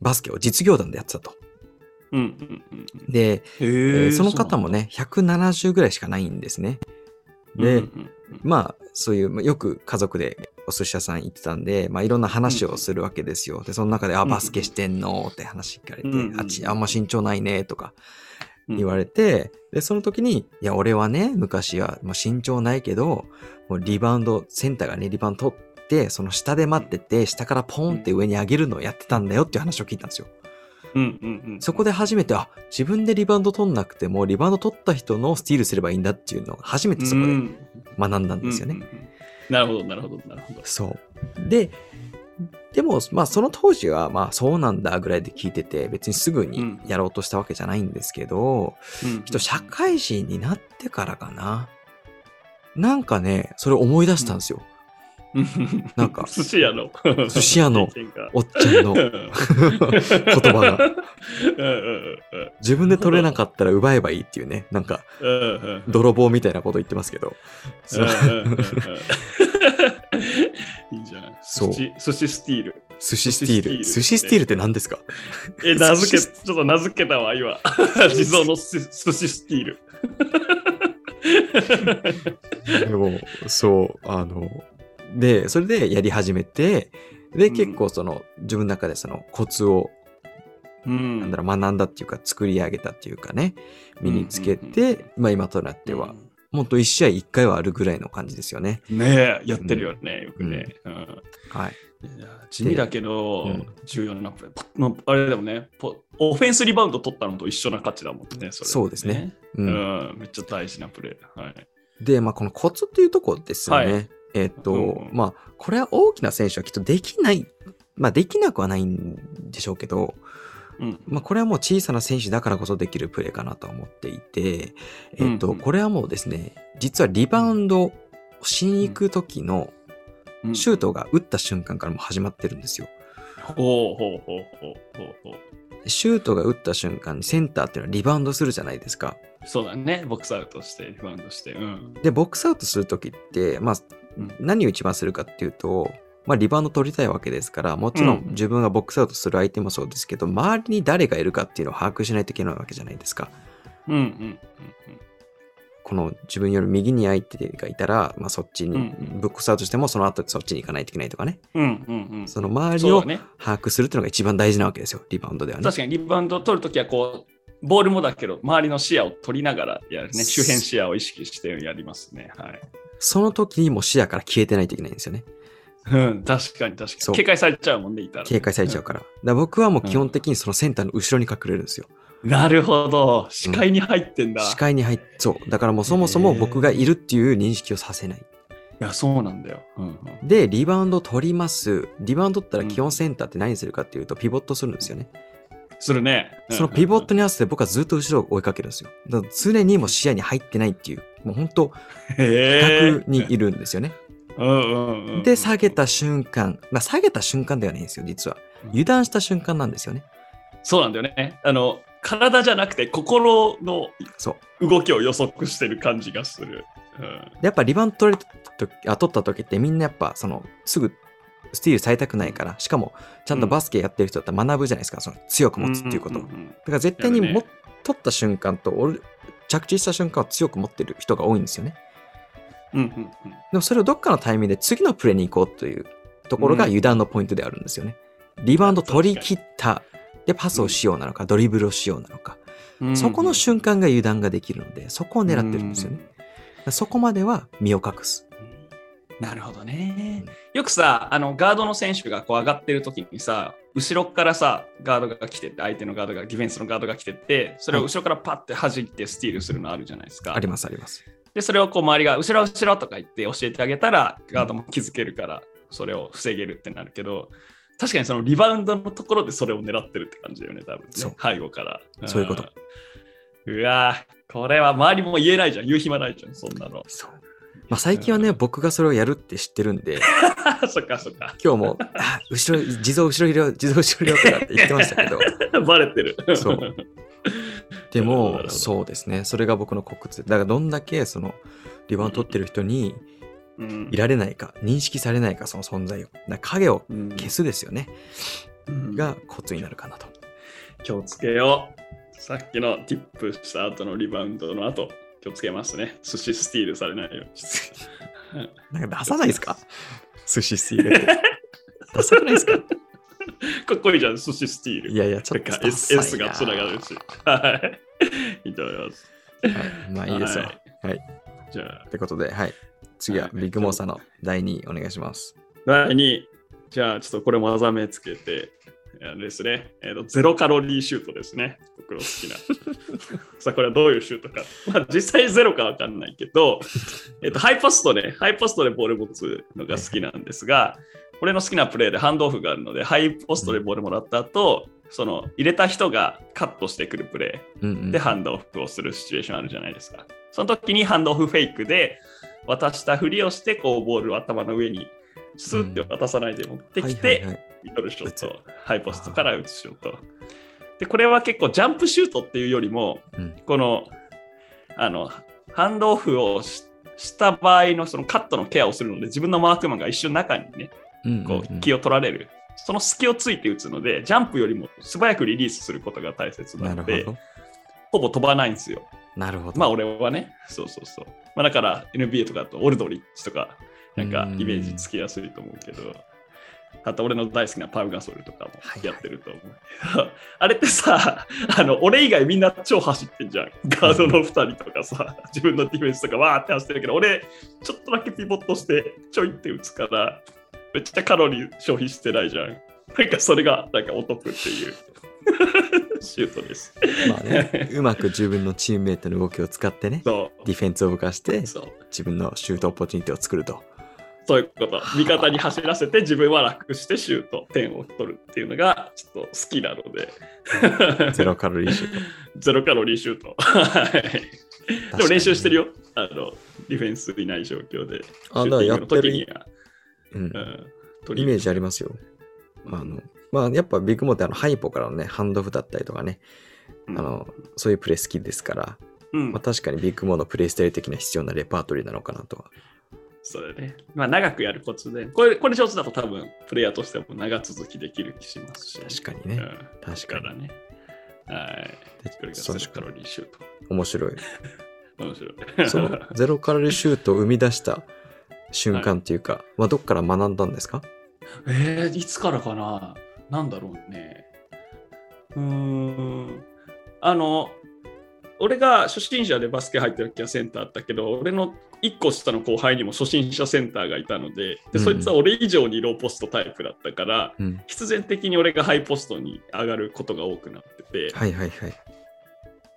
バスケを実業団でやってたと。うんうんうんうん。で、その方もね、170ぐらいしかないんですね。で、うんうんうん。まあ、そういう、まあよく家族でお寿司屋さん行ってたんで、まあ、いろんな話をするわけですよ。で、その中で、あ、うんバスケしてんのって話聞かれて、うんあち、あんま身長ないね、とかうん。言われて、で、その時に、いや、俺はね、昔は、もう身長ないけど、もうリバウンド、センターがね、リバウンド取って、その下で待ってて、下からポンって上に上げるのをやってたんだよっていう話を聞いたんですよ。うんうんうんそこで初めて、あ、自分でリバウンド取んなくても、リバウンド取った人のスティールすればいいんだっていうのを初めてそこでうん学んだんですよね。うんうんうんなるほど、なるほど、なるほど。そう。で、でも、まあ、その当時は、まあ、そうなんだぐらいで聞いてて、別にすぐにやろうとしたわけじゃないんですけど、うんきっと社会人になってからかな。なんかね、それ思い出したんですよ。なんか 寿司屋の。寿司屋の おっちゃんのうん 言葉が。自分で取れなかったら奪えばいいっていうね、なんか、泥棒みたいなこと言ってますけど。いいじゃん。そう寿司スティール。寿司スティール。寿寿司スティールって何ですか？え、名付け、ちょっと名付けたわ、今。地蔵の寿寿司スティール。でも、そう、あの、で、それでやり始めて、で、うん結構その、自分の中でそのコツを、うんなんだろう、学んだっていうか、作り上げたっていうかね、身につけて、まあ今となっては、もっと一試合一回はあるぐらいの感じですよね。ねえ、やってるよね、よくね。うんはい。地味だけど、うん重要なプレー。ポまあ、あれでもねポ、オフェンスリバウンド取ったのと一緒な価値だもんね、それ、そうですね。う。うんん、めっちゃ大事なプレー。はい。で、まあこのコツっていうところですよね。はいえっと、うんうんまあ、これは大きな選手はきっとできない、まあできなくはないんでしょうけど、うん。まあ、これはもう小さな選手だからこそできるプレーかなとは思っていて、えっ、と、うんうんこれはもうですね、実はリバウンドをしに行く時のうんシュートが打った瞬間からもう始まってるんですよ。ほうほうほうほうほうほう。シュートが打った瞬間にセンターっていうのはリバウンドするじゃないですか。そうだね、ボックスアウトして、リバウンドして。うん。で、ボックスアウトする時って、まあうん、何を一番するかっていうと、まあ、リバウンド取りたいわけですから、もちろんうん自分がボックスアウトする相手もそうですけど、周りに誰がいるかっていうのを把握しないといけないわけじゃないですか。うんうんうんこの自分より右に相手がいたら、まあ、そっちに、ブックスアウトしてもその後そっちに行かないといけないとかね。うん。うんうんうん。その周りを。把握するっていうのが一番大事なわけですよ、リバウンドではね。確かにリバウンドを取るときはこう、ボールもだけど、周りの視野を取りながらやるね。周辺視野を意識してやりますね。はい。その時にもう視野から消えてないといけないんですよね。うん、確かに確かそうに。警戒されちゃうもんね、いたら。警戒されちゃうから。だから僕はもう基本的にそのセンターの後ろに隠れるんですよ。なるほど。視界に入ってんだ。視界に入って、そう。だからもうそもそも僕がいるっていう認識をさせない。いや、そうなんだよ。うんうん、で、リバウンド取ります。リバウンド取ったら基本センターって何するかっていうと、ピボットするんですよね。するね。そのピボット。トに合わせて僕はずっと後ろを追いかけるんですよ。だから常にもう視野に入ってないっていう、もう本当、へ逆にいるんですよね。うんうんうん、で、下げた瞬間、まあ下げた瞬間ではないんですよ、実は。油断した瞬間なんですよね。そうなんだよね。あの、体じゃなくて心の。動きを予測してる感じがする。うん、でやっぱリバウンド取れた時あ取った時ってみんなやっぱそのすぐスティールされたくないから。しかもちゃんとバスケやってる人だったら学ぶじゃないですか。その強く持つっていうこと。だから絶対にも、取った瞬間と俺着地した瞬間を強く持ってる人が多いんですよね。うんうんうん。でもそれをどっかのタイミングで次のプレーに行こうというところがうん。油断のポイントであるんですよね。リバウンド取り切った。で、パスをしようなのか、ドリブルをしようなのか。うんそこの瞬間が油断ができるので、そこを狙ってるんですよね。そこまでは身を隠す。なるほどね。よくさ、あのガードの選手がこう上がってる時にさ、後ろからさ、ガードが来てて、相手のガードが、ディフェンスのガードが来てて、それを後ろからパッて弾いてスティールするのあるじゃないですか。ありますあります。で、それをこう周りが、後ろ後ろとか言って教えてあげたら、ガードも気づけるから、それを防げるってなるけど、確かにそのリバウンドのところでそれを狙ってるって感じだよね、多分ね。背後から。そういうことうわぁ、これは周りも言えないじゃん。言う暇ないじゃん、そんなの。そう。まあ最近はね、僕がそれをやるって知ってるんで、そっかそっか。今日も、あ後ろ、地蔵後ろ入れよう、地蔵後ろ入れようとかって言ってましたけど、バレてる。そうでも、どそうですね。それが僕のコツ。だからどんだけその、リバウンド取ってる人にうんいられないか、認識されないか、その存在を。だから影をうん消すですよね。うんがコツになるかなと。気をつけよう。さっきのティップした後のリバウンドの後、気をつけますね。寿司スティールされないように。なんか出さないですか？寿司スティールって。ダサくないですか？かっこいいじゃん、寿司スティール。いやいや、ちょっと S, S がつながるし。はい。いいと思います。はいまあいいですよ。ははい。じゃあ、ってことで、はい。次はビッグモーサーの第2位お願いします。第2位。じゃあ、ちょっとこれも技名つけて、ですね、えーと、ゼロカロリーシュートですね。僕の好きな。さあ、これはどういうシュートか。まあ、実際ゼロかわかんないけど、えっと、ハイポストで、ハイポストでボール持つのが好きなんですが、俺の好きなプレーでハンドオフがあるので、ハイポストでボールもらった後、その入れた人がカットしてくるプレーでハンドオフをするシチュエーションあるじゃないですか。その時にハンドオフフェイクで渡したふりをして、こうボールを頭の上にスーって渡さないで持ってきて、ミドルショッ打ト、ハイポストから打つショット。で、これは結構ジャンプシュートっていうよりも、うんこの、あの、ハンドオフをしした場合のそのカットのケアをするので、自分のマークマンが一瞬中にね、こう気を取られる。その隙をついて打つので、ジャンプよりも素早くリリースすることが大切なので、ほぼ飛ばないんですよ。なるほど。まあ俺はね、そうそうそう。まあだから NBA とかだとオルドリッチとか、なんかイメージつきやすいと思うけど、あと俺の大好きなパウガソルとかもやってると思うけど、あれってさ、あの俺以外みんな超走ってんじゃん。ガードの2人とかさ、自分のディフェンスとかわーって走ってるけど、俺ちょっとだけピボットしてちょいって打つから、めっちゃカロリー消費してないじゃん。なんかそれがなんかお得っていう シュートです。まあね、うまく自分のチームメイトの動きを使ってね。ディフェンスを動かして、自分のシュートオポチュニティを作ると。そういうこと。味方に走らせて自分は楽してシュート、点を取るっていうのがちょっと好きなので。ゼロカロリーシュート。ゼロカロリーシュート。はいでも練習してるよ。あの、ディフェンスいない状況で。あだやってるうんイメージありますよ。あの、まあ、やっぱビッグモーってあのハイポからのね、ハンドオフだったりとかね、うんあの、そういうプレー好きですから、うんまあ、確かにビッグモーのプレイスタイル的な必要なレパートリーなのかなとは。それね。まあ長くやるコツで、これ、これ上手だと多分プレイヤーとしても長続きできる気しますし。確かにね。うん確かにね。はい。これがそうゼロカロリーシュート。面白い。面白い。そのゼロカロリーシュートを生み出した瞬間っていうか、まあ、どっから学んだんですか？えー、いつからかな？なんだろうね。うーん。あの、俺が初心者でバスケ入った時はセンターあったけど、俺の1個下の後輩にも初心者センターがいたので、でうんそいつは俺以上にローポストタイプだったから、うん。必然的に俺がハイポストに上がることが多くなってて、はいはいはい。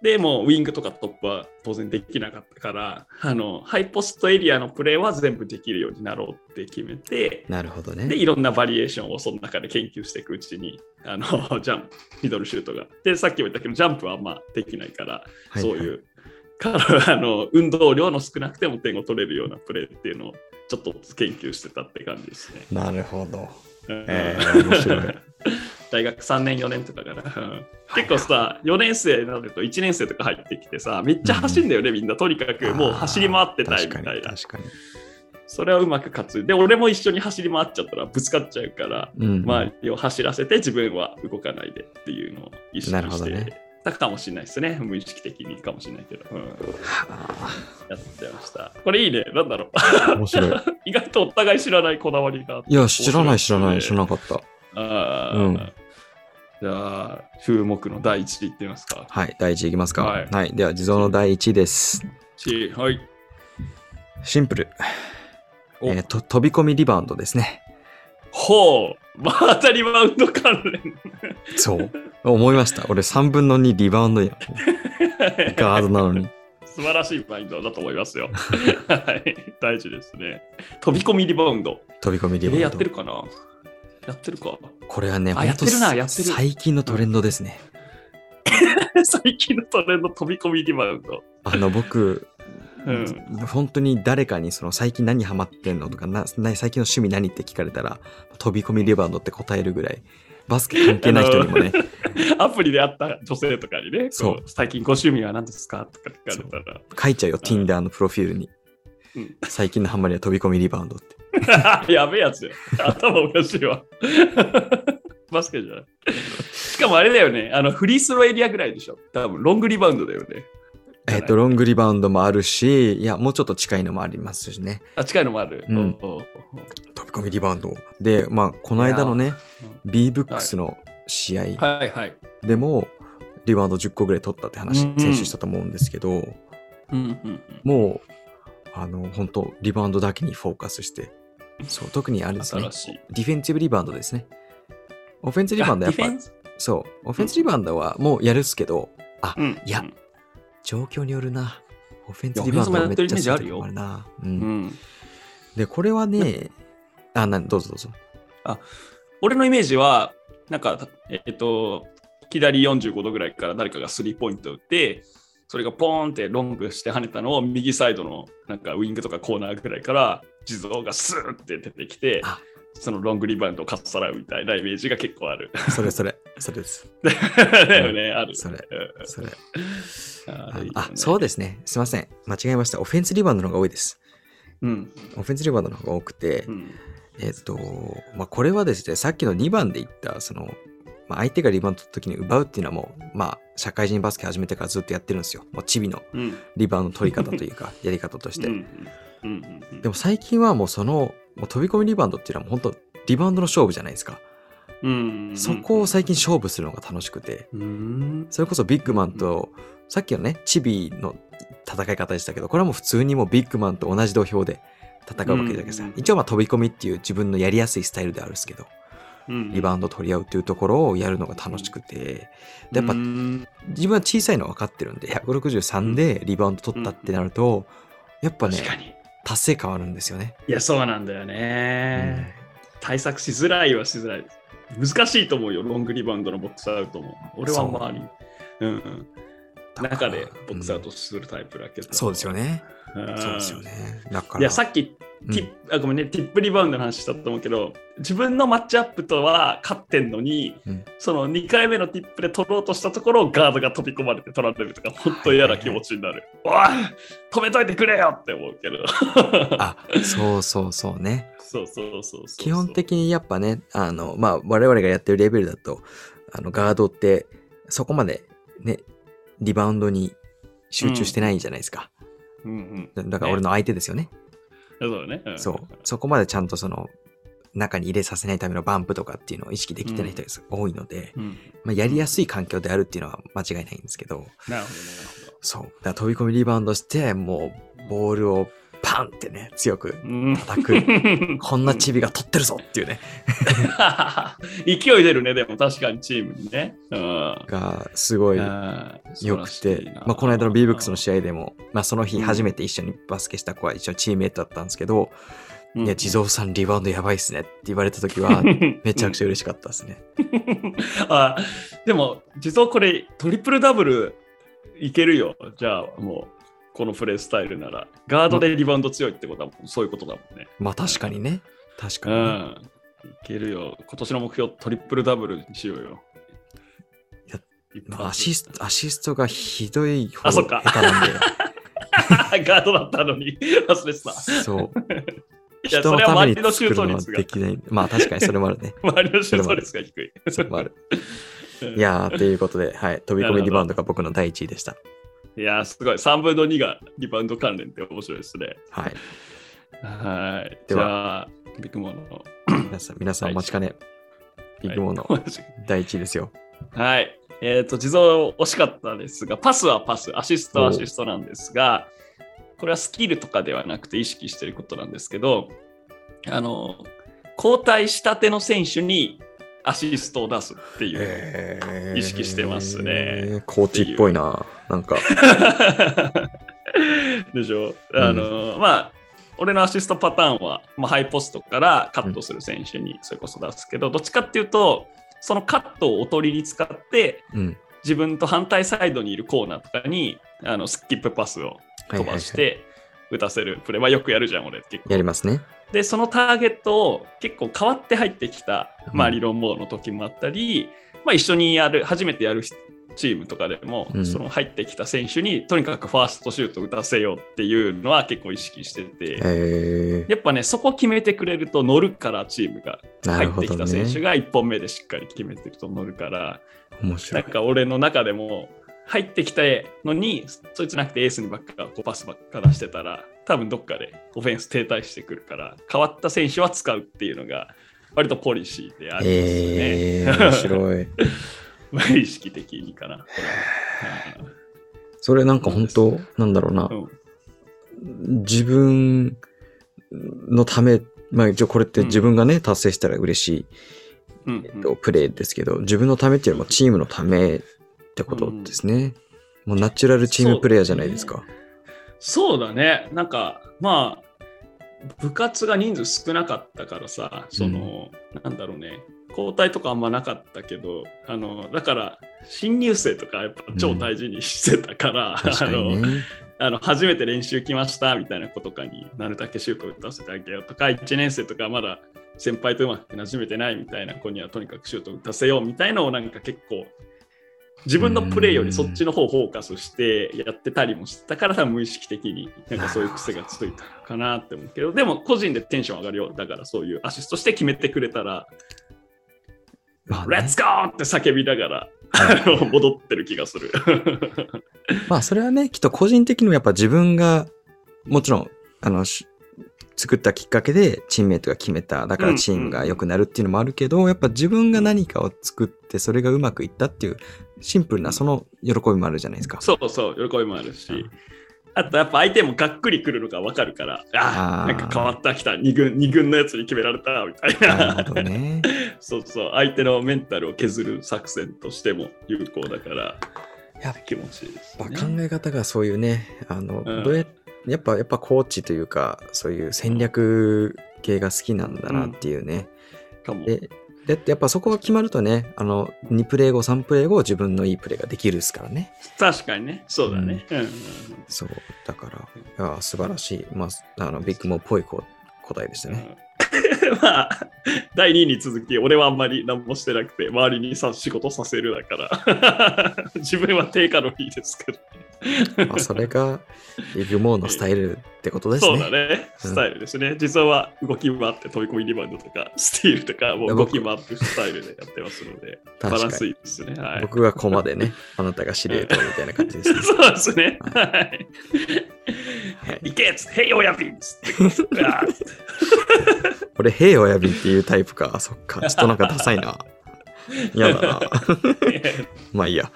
でもうウィングとかトップは当然できなかったから、あのハイポストエリアのプレーは全部できるようになろうって決めて、なるほどで、ね。いろんなバリエーションをその中で研究していくうちに、あの、ジャンプ、ミドルシュートが。で、さっきも言ったけど、ジャンプはあんまできないから、はいそういう、からあの運動量の少なくても点を取れるようなプレーっていうのをちょっと研究してたって感じですね。なるほど。うんえー面白い 大学3年、4年とかから。うん結構さ、4年生になると1年生とか入ってきてさ、めっちゃ走んだよね、みんな。とにかくもう走り回ってたいみたいな。確かに。それはうまく勝つ。で、俺も一緒に走り回っちゃったらぶつかっちゃうから、うん。周りを走らせて自分は動かないでっていうのを意識なるほしてどねたかもしれないですね。無意識的にかもしれないけど。うん、はやってました。これいいね。なんだろう。あ面白い。意外とお互い知らないこだわりがあっていや、知らない、知らない、知らなかった。ああ、うんじゃあ、風目の第一位いってみますか。はい、第1位いきますか。ははいい。では、地蔵の第1位です。はい。シンプル。おえーと飛び込みリバウンドですね。ほう。またリバウンド関連。そう。思いました。俺3分の2リバウンドやん。ガードなのに。素晴らしいマインドだと思いますよ。はい。大事ですね。飛び込みリバウンド。飛び込みリバウンド。えやってるかな？やってるか？これはね、あやってるなやってる最近のトレンドですね。最近のトレンド飛び込みリバウンド。あの、僕、うん。本当に誰かにその最近何ハマってんのとかなな最近の趣味何って聞かれたら飛び込みリバウンドって答えるぐらいバスケ関係ない人にもね アプリで会った女性とかにね、そうこ最近ご趣味は何ですかとか聞かれたら。書いちゃうよ Tinder のプロフィールにうん最近のハマりは飛び込みリバウンドって やべえやつよ。頭おかしいわ。バスケじゃない。しかもあれだよね、あのフリースローエリアぐらいでしょ。多分ロングリバウンドだよね。えっとロングリバウンドもあるしいやもうちょっと近いのもありますしね。あ、近いのもある。うん。飛び込みリバウンド。でまあこの間のね B ブックスの試合はい。はい。でもリバウンド10個ぐらい取ったって話うん先週したと思うんですけど、うんうんうん。もう、あの、本当リバウンドだけにフォーカスして、そう、特にあれですね。ディフェンシブリバウンドですね。オフェンスリバウンドやっぱそう、オフェンスリバウンドはもうやるっすけど、うんいやうん状況によるな。オフェンスリバウンドもやってるイメージあるよめっちゃする時もあるな。う。うんんで、これはね、あ、などうぞどうぞ。俺のイメージは、なんか、えっと、左45度ぐらいから誰かがスリーポイント打って、それがポーンってロングして跳ねたのを右サイドのなんかウィングとかコーナーぐらいから地蔵がスーって出てきてあ、そのロングリバウンドをかっさらうみたいなイメージが結構ある。それそれ、それです。だよね、ある。それうんそれ。あああ、そうでですね。すいません。間違えました。オフェンスリバウンドの方が多いです。す。うん。オフェンスリバウンドの方が多くて、うん。えっと、まあ、これはですね、さっきの2番で言った、その、まあ、相手がリバウンド取った時に奪うっていうのはもう、まあ、社会人バスケ始めてからずっとやってるんですよ。もうチビのうん。リバウンド取り方というか、やり方として。でも最近はもうその、もう飛び込みリバウンドっていうのはもう本当リバウンドの勝負じゃないですか。うんそこを最近勝負するのが楽しくて、うんそれこそビッグマンと、さっきのね、チビの戦い方でしたけど、これはもう普通にもうビッグマンと同じ土俵で戦うわけじゃないですか。うん一応まあ飛び込みっていう自分のやりやすいスタイルであるんですけど、リバウンド取り合うっていうところをやるのが楽しくて、でやっぱうん自分は小さいの分かってるんで、163でリバウンド取ったってなると、やっぱね。達成感あるんですよね。いや、そうなんだよね。対策しづらいはしづらい。難しいと思うよ、ロングリバウンドのボックスアウトも。俺は周り、うんうん、中でボックスアウトするタイプだけど。そうですよね。うん。そうですよね。だから、いや、さっきティップ、あごめんね、ティップリバウンドの話したと思うけど、自分のマッチアップとは勝ってんのに、うんその2回目のティップで取ろうとしたところをガードが飛び込まれて取られるとか、本当嫌な気持ちになる。おい止めといてくれよって思うけど。あ、そうそうそうね。そうそうそうそう基本的にやっぱね、あの、まあ、我々がやってるレベルだと、あの、ガードって、そこまでね、リバウンドに集中してないじゃないですか。うんうん。だだから俺の相手ですよね。そうだね。んそう。そこまでちゃんとその、中に入れさせないためのバンプとかっていうのを意識できてない人が多いので、うん。まあ、やりやすい環境であるっていうのは間違いないんですけど、なるほど、なるそう。だから飛び込みリバウンドして、もう、ボールをパンってね、強くほど。うん叩く。こんなチビが取ってるぞっていうね、勢い出るね、でも確かにチームにね。うん。がすごい良くて、まあ、この間の B ブックスの試合でも、まあ、その日初めて一緒にバスケした子は一緒にチームメイトだったんですけど、いや、地蔵さんリバウンドやばいっすねって言われた時は、めちゃくちゃ嬉しかったですね。あでも、実はこれ、トリプルダブルいけるよ。じゃあ、もう、このプレースタイルなら。ガードでリバウンド強いってことは、そういうことだもんね。まあ確かにね。確かうにね、ん。けるよ。今年の目標トリプルダブルにしようよ。アシスト、アシストがひどいほどあそっか下手なんで。ガードだったのに忘れてた。そう。人のために作るのはで、きない。まあ確かにそれもあるね。周りのシュート率が低い。それもある。いやー、ということで、はい。飛び込みリバウンドが僕の第一位でした。いや、すごい。3分の2がリバウンド関連って面白いですね。はい。はい。でじゃあ、ビッグモーの。皆さん、皆さんお待ちかね。ビッグモーのはい第一位ですよ。はい。えっ、と、地蔵惜しかったですが、パスはパス、アシストはアシストなんですが、これはスキルとかではなくて意識してることなんですけど、あの、交代したての選手にアシストを出すっていう。えー意識してますね。コーチっぽいな。なんか。でしょ、あの、まあ、俺のアシストパターンは、まあ、ハイポストからカットする選手にそれこそ出すけど、どっちかっていうと、そのカットをおとりに使って、うん。自分と反対サイドにいるコーナーとかにあのスキップパスを飛ばして打たせるプレーはよくやるじゃん、俺結構。やりますね。で、そのターゲットを結構変わって入ってきた、まあ、うん理論モードの時もあったり、まあ、一緒にやる、初めてやるチームとかでも、うんその入ってきた選手にとにかくファーストシュート打たせようっていうのは結構意識してて、えやっぱね、そこ決めてくれると乗るから、チームが。入ってきた選手ね。が1本目でしっかり決めてると乗るから、面白ないん。か俺の中でも入ってきたのに、そいつなくてエースにばっかこうパスばっか出してたら、多分どっかでオフェンス停滞してくるから、変わった選手は使うっていうのが、割とポリシーでありますね。えー、面白い。まあ意識的にかな。それなんか本当なんだろうなう。ん自分のため、まあ一応これって自分がね、達成したら嬉しい、うんえっと、プレーですけど、自分のためっていうよりもチームのためってことですね。もうナチュラルチームプレイヤーじゃないですか。そうだね。なんか、まあ、部活が人数少なかったからさ、その、なんだろうね、交代とかあんまなかったけど、あの、だから、新入生とかやっぱ超大事にしてたから、確かあの。あの初めて練習来ましたみたいな子とかになるだけシュート打たせてあげようとか1年生とかまだ先輩とうまく馴染めてないみたいな子にはとにかくシュート打たせようみたいのをなんか結構自分のプレーよりそっちの方をフォーカスしてやってたりもしてたから多分無意識的になんかそういう癖がついたのかなって思うけどでも個人でテンション上がるよだからそういうアシストして決めてくれたら「まあねレッツゴー!」って叫びながら 戻ってる気がする。まあそれはね、きっと個人的にもやっぱ自分が、もちろん、あの、し作ったきっかけでチームメイトが決めた、だからチームが良くなるっていうのもあるけど、やっぱ自分が何かを作ってそれがうまくいったっていうシンプルなその喜びもあるじゃないですか。そうそう、喜びもあるしうん。あとやっぱ相手もがっくりくるのが分かるから、ああ、なんか変わったきた、二軍、二軍のやつに決められた、みたいな。なね。そうそう、相手のメンタルを削る作戦としても有効だから、やっ気持ちいいです、ぱね。考え方がそういうね、あの、うんどうややっぱ、やっぱコーチというか、そういう戦略系が好きなんだなっていうね。かも。で、でやっぱそこが決まるとね、あの、2プレー後、3プレー後、自分のいいプレーができるですからね。確かにね、そうだね。うんそう。だから、いや素晴らしい。まあ、あの、ビッグモっぽいこ答えでしたね。うん まあ、第2位に続き、俺はあんまり何もしてなくて、周りにさ仕事させるだから、自分は低カロリーですけど。まあ、それが、ビッグモーのスタイルってことですね。そうだね、スタイルですね。実は動き回って飛び込みリバウンドとか、スティールとか、もう動き回ってスタイルでやってますので、バランスいいですね。はい、僕がコマでね、あなたが司令塔みたいな感じですね。そうですね。ははい。はい行けっつって、へい親ピンっつって、俺、へい親指っていうタイプか。あそっか。ちょっとなんかダサいな。嫌だな。まあいいや。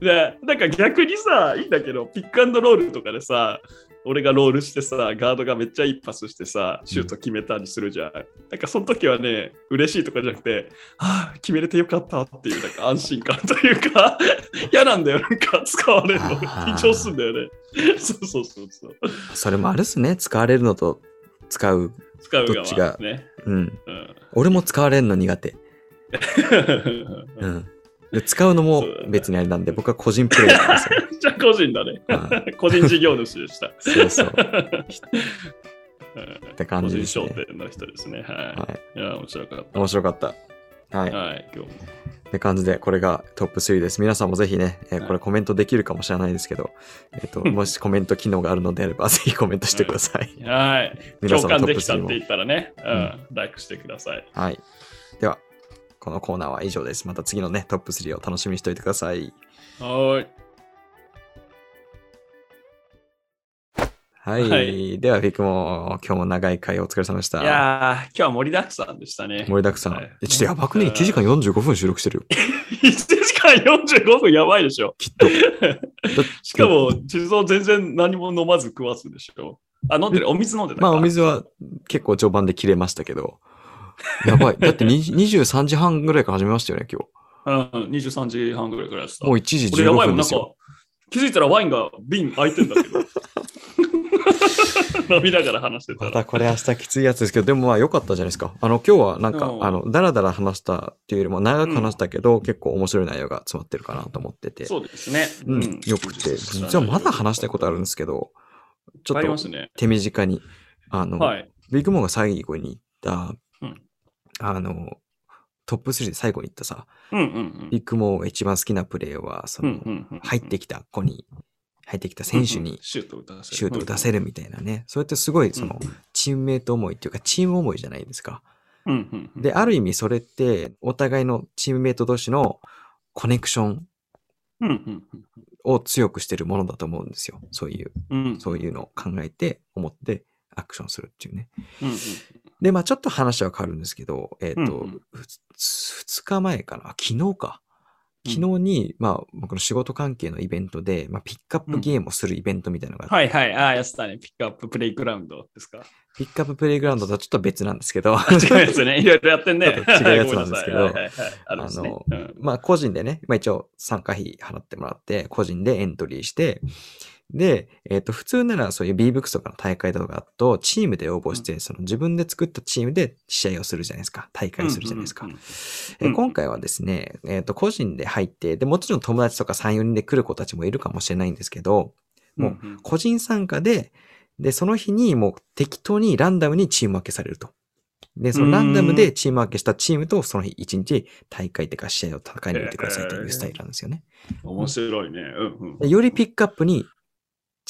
でなんか逆にさ、いいんだけど、ピックアンドロールとかでさ、俺がロールしてさ、ガードがめっちゃいいパスしてさ、シュート決めたりするじゃん。なんかその時はね、嬉しいとかじゃなくて、はあ、決めれてよかったっていうなんか安心感というか、嫌なんだよ、なんか使われるの。緊張すんだよね。そうそうそうそう。それもあるっすね。使われるのと使う。使うどっちが？うん。うん俺も使われるの苦手。うん。で使うのも別にあれなんで、僕は個人プレイなんですよ。じゃあ個人だね。は個人事業主でした。そうそう。う んって感じですね個人商店の人ですね。は。はいいや、面白かった。面白かった。はい。はい、今日も。って感じで、これがトップ3です。皆さんもぜひね、えーはいこれコメントできるかもしれないですけど、えっ、と、もしコメント機能があるのであれば、ぜひコメントしてください。はい。皆さんのトップ共感できたっ3もて言ったらね、うん、ライクしてください。はい。このコーナーは以上です。また次のね、トップ3を楽しみにしておいてください。はい。はい。はいでは、フィックも今日も長い回お疲れ様でした。いやー、今日は盛りだくさんでしたね。盛りだくさん。はいえちょっとやばくね ?1 時間45分収録してるよ。1時間45分やばいでしょ。きっと。しかも、地蔵全然何も飲まず食わずでしょ。あ、飲んでる？お水飲んでたかまあ、お水は結構序盤で切れましたけど。やばい。だって20 23時半ぐらいから始めましたよね、今うん、23時半ぐらいからやってた。日。もう1時15俺やばいもん、なんか分ですよ。、気づいたらワインが瓶開いてんだけど。飲みながら話してたら。またこれ明日きついやつですけど、でもまあ良かったじゃないですか。あの、今日はなんかう、んあの、だらだら話したっていうよりも長く話したけど、結構面白い内容が詰まってるかなと思ってて。そうですね。うん、よくて。実はまだ話したいことあるんですけど、ちょっと。手短に、あの、はい。ビッグモンが最後に言った、うんあの、トップ3で最後に言ったさ、うんうんビッグモンが一番好きなプレーは、そうん。の、うんうんうん入ってきた子に、入ってきた選手にシュートを打たせる。シュートを打たせるみたいなね。そうやってすごい、その、チームメイト思いっていうか、チーム思いじゃないですか。うんうんうん。で、ある意味それって、お互いのチームメイト同士のコネクションうんうんを強くしてるものだと思うんですよ。そういう、うん。うんそういうのを考えて、思って、アクションするっていうね。うんうんで、まあちょっと話は変わるんですけど、えっ、と、うんうんふつ二日前かな、あ昨日か。うん昨日に、まあ僕の仕事関係のイベントで、まあピックアップゲームをするイベントみたいなのがあって、はいはい。ああ、やってたね。ピックアッププレイグラウンドですか？ピックアッププレイグラウンドとはちょっと別なんですけど、違うやつね。いろいろやってんね。違うやつなんですけどはいはいはいあるんですねあのうんまあ個人でね、まあ一応参加費払ってもらって、個人でエントリーして、で、えっ、と、普通ならそういう B-BOOKS とかの大会とかだと、チームで応募して、その自分で作ったチームで試合をするじゃないですか。大会するじゃないですか。今回はですね、えっ、と、個人で入って、で、もちろん友達とか3、4人で来る子たちもいるかもしれないんですけど、もううん個人参加で、で、その日にもう適当にランダムにチーム分けされると。で、そのランダムでチーム分けしたチームとその日一日大会っていうか試合を戦いに行ってくださいというスタイルなんですよね。面白いね。うんうんでよりピックアップに、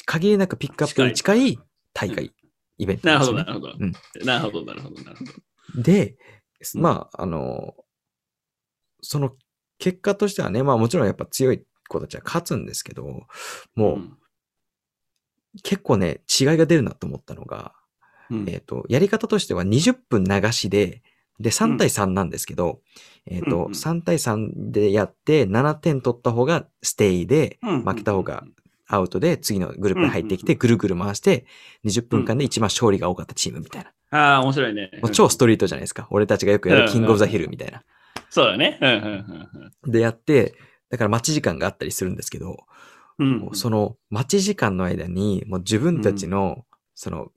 限りなくピックアップに近い大会、イベントなるほど、なるほど。うん。なるほど、なるほど、なるほど。で、うんまあ、あの、その結果としてはね、まあもちろんやっぱ強い子たちは勝つんですけど、もう結構ね、違いが出るなと思ったのが、うん、うんえっ、と、やり方としては20分流しで、で、3対3なんですけど、えっ、と、うんうん。3対3でやって、7点取った方がステイで、うん。負けた方がアウトで、次のグループに入ってきて、ぐるぐる回して、20分間で一番勝利が多かったチームみたいな。ああ、面白いね。もう超ストリートじゃないですか。俺たちがよくやるキングオブザヒルみたいな。そうだね。うんうんうんでやって、だから待ち時間があったりするんですけど、うんその待ち時間の間に、もう自分たちの、その、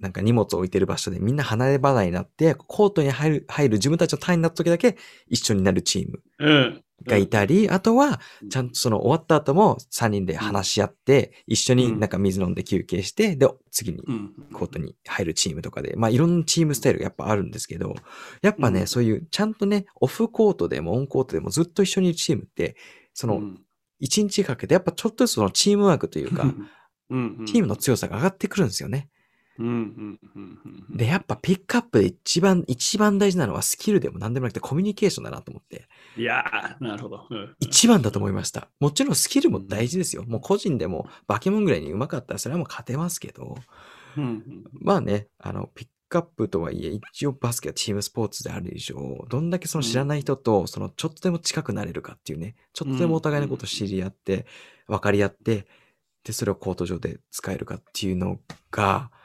なんか荷物を置いてる場所でみんな離れ離れになって、コートに入る、入る自分たちの単位になった時だけ一緒になるチームうん。がいたり、あとはう、ん。ちゃんとその終わった後も3人で話し合って、一緒になんか水飲んで休憩して、で、次にうん。コートに入るチームとかで、まあいろんなチームスタイルがやっぱあるんですけど、やっぱね、うん。そういうちゃんとね、オフコートでもオンコートでもずっと一緒にいるチームって、そのうん。一日かけてやっぱちょっとずつそのチームワークというか、うん。チームの強さが上がってくるんですよね。うんうんうんうんで、やっぱピックアップで一番、一番大事なのはスキルでも何でもなくてコミュニケーションだなと思って、いやー、なるほど。うん一番だと思いました。もちろんスキルも大事ですよ。もう個人でもバケモンぐらいに上手かったらそれはもう勝てますけど、うんうん。まあね、あの、ピックアップとはいえ、一応バスケはチームスポーツである以上、どんだけその知らない人と、そのちょっとでも近くなれるかっていうね、ちょっとでもお互いのことを知り合って、分かり合って、で、それをコート上で使えるかっていうのがうん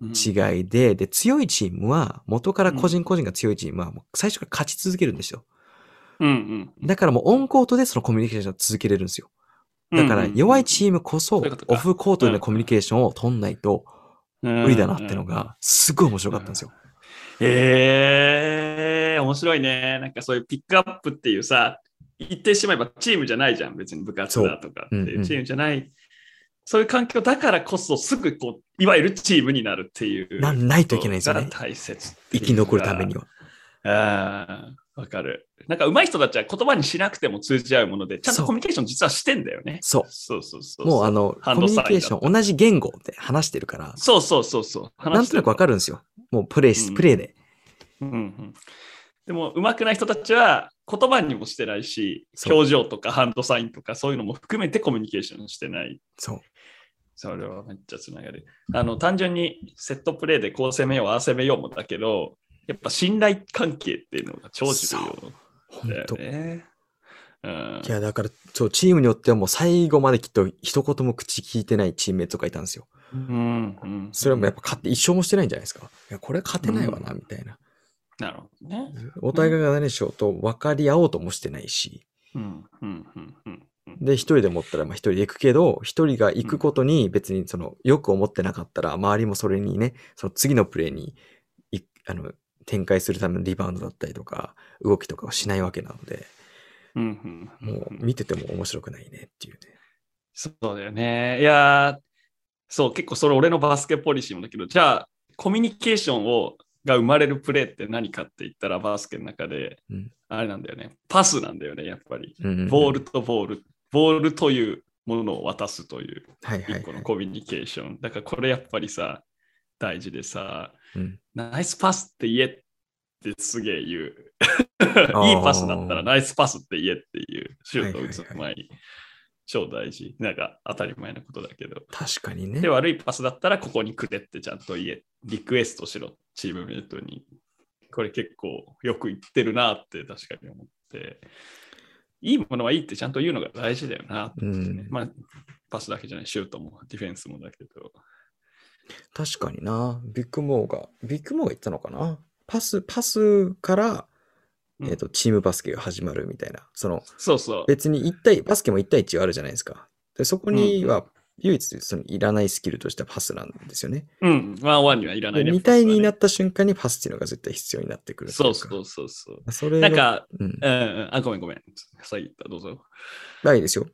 違いで、で、強いチームは、元から個人個人が強いチームは、最初から勝ち続けるんですよ。うんうんだからもうオンコートでそのコミュニケーションを続けれるんですよ。だから弱いチームこそオフコートでのコミュニケーションを取んないとム無理だなってのが、すごい面白かったんですよ。へえー、面白いね。なんかそういうピックアップっていうさ、言ってしまえばチームじゃないじゃん。別に部活だとかっていう。うん。チームじゃないそういう環境だからこそすぐこう、いわゆるチームになるっていう。なないといけないんですよねが大切生き残るためには。ああ、わかる。なんか上手い人たちは言葉にしなくても通じ合うもので、ちゃんとコミュニケーション実はしてんだよね。そう。そうそうそう。もうあの、コミュハンドサインニケーション、同じ言語で話してるから、そうそうそうそう。なんとなくわかる。るんですよ。もうプレイし、うんプレイで。うんうん、でも、上手くない人たちは言葉にもしてないし、表情とかハンドサインとかそういうのも含めてコミュニケーションしてない。そう。それはめっちゃつながる。あの、単純にセットプレーでこう攻めよう、ああ攻めようもだけど、やっぱ信頼関係っていうのが超重要本当。だよね。うんいや、だから、そう、チームによってはもう最後まできっと一言も口聞いてないチームメイトがいたんですよ。うんうん、それはもうやっぱ勝って一勝もしてないんじゃないですか。いや、これ勝てないわな、みたいな。なるほどね。お互いが何しようと分かり合おうともしてないし。うんうんうんうんうんで、一人で持ったら、まあ一人で行くけど、一人が行くことに別にその、よく思ってなかったら、周りもそれにね、その次のプレーに、いあの、展開するためのリバウンドだったりとか、動きとかをしないわけなので、うんうんうんもう見てても面白くないねっていうね。そうだよね。いやー、そう、結構それ俺のバスケポリシーもだけど、じゃあ、コミュニケーションをが生まれるプレーって何かって言ったら、バスケの中で、うんあれなんだよね。パスなんだよね、やっぱり。うんうんうんボールとボール、ボールというものを渡すという一個のコミュニケーション。だからこれやっぱりさ、大事でさ、うんナイスパスって言えってすげえ言う。ーいいパスだったらナイスパスって言えっていう、シュートを打つ前に。超大事。なんか当たり前のことだけど。確かにねで、。悪いパスだったらここにくれってちゃんと言え。リクエストしろ、チームメイトに。これ結構よく言ってるなって確かに思って。いいものはいいってちゃんと言うのが大事だよなって、うんまあ、パスだけじゃない、シュートもディフェンスもだけど。確かにな。ビッグモーが、ビッグモーが言ったのかな？パス、パスから、うんえっ、と、チームバスケが始まるみたいな。その、そうそう。別に1対、バスケも1対1あるじゃないですか。で、そこには、唯一そのいらないスキルとしてはパスなんですよね。うん、ワンワンにはいらないでね。2対2になっった瞬間にパスっていうのが絶対必要になってくるそうそうそうそう。それのなん、か、うん、うんうん、あ、ごめんごめん。さっき言った、どうぞ。ないですよ。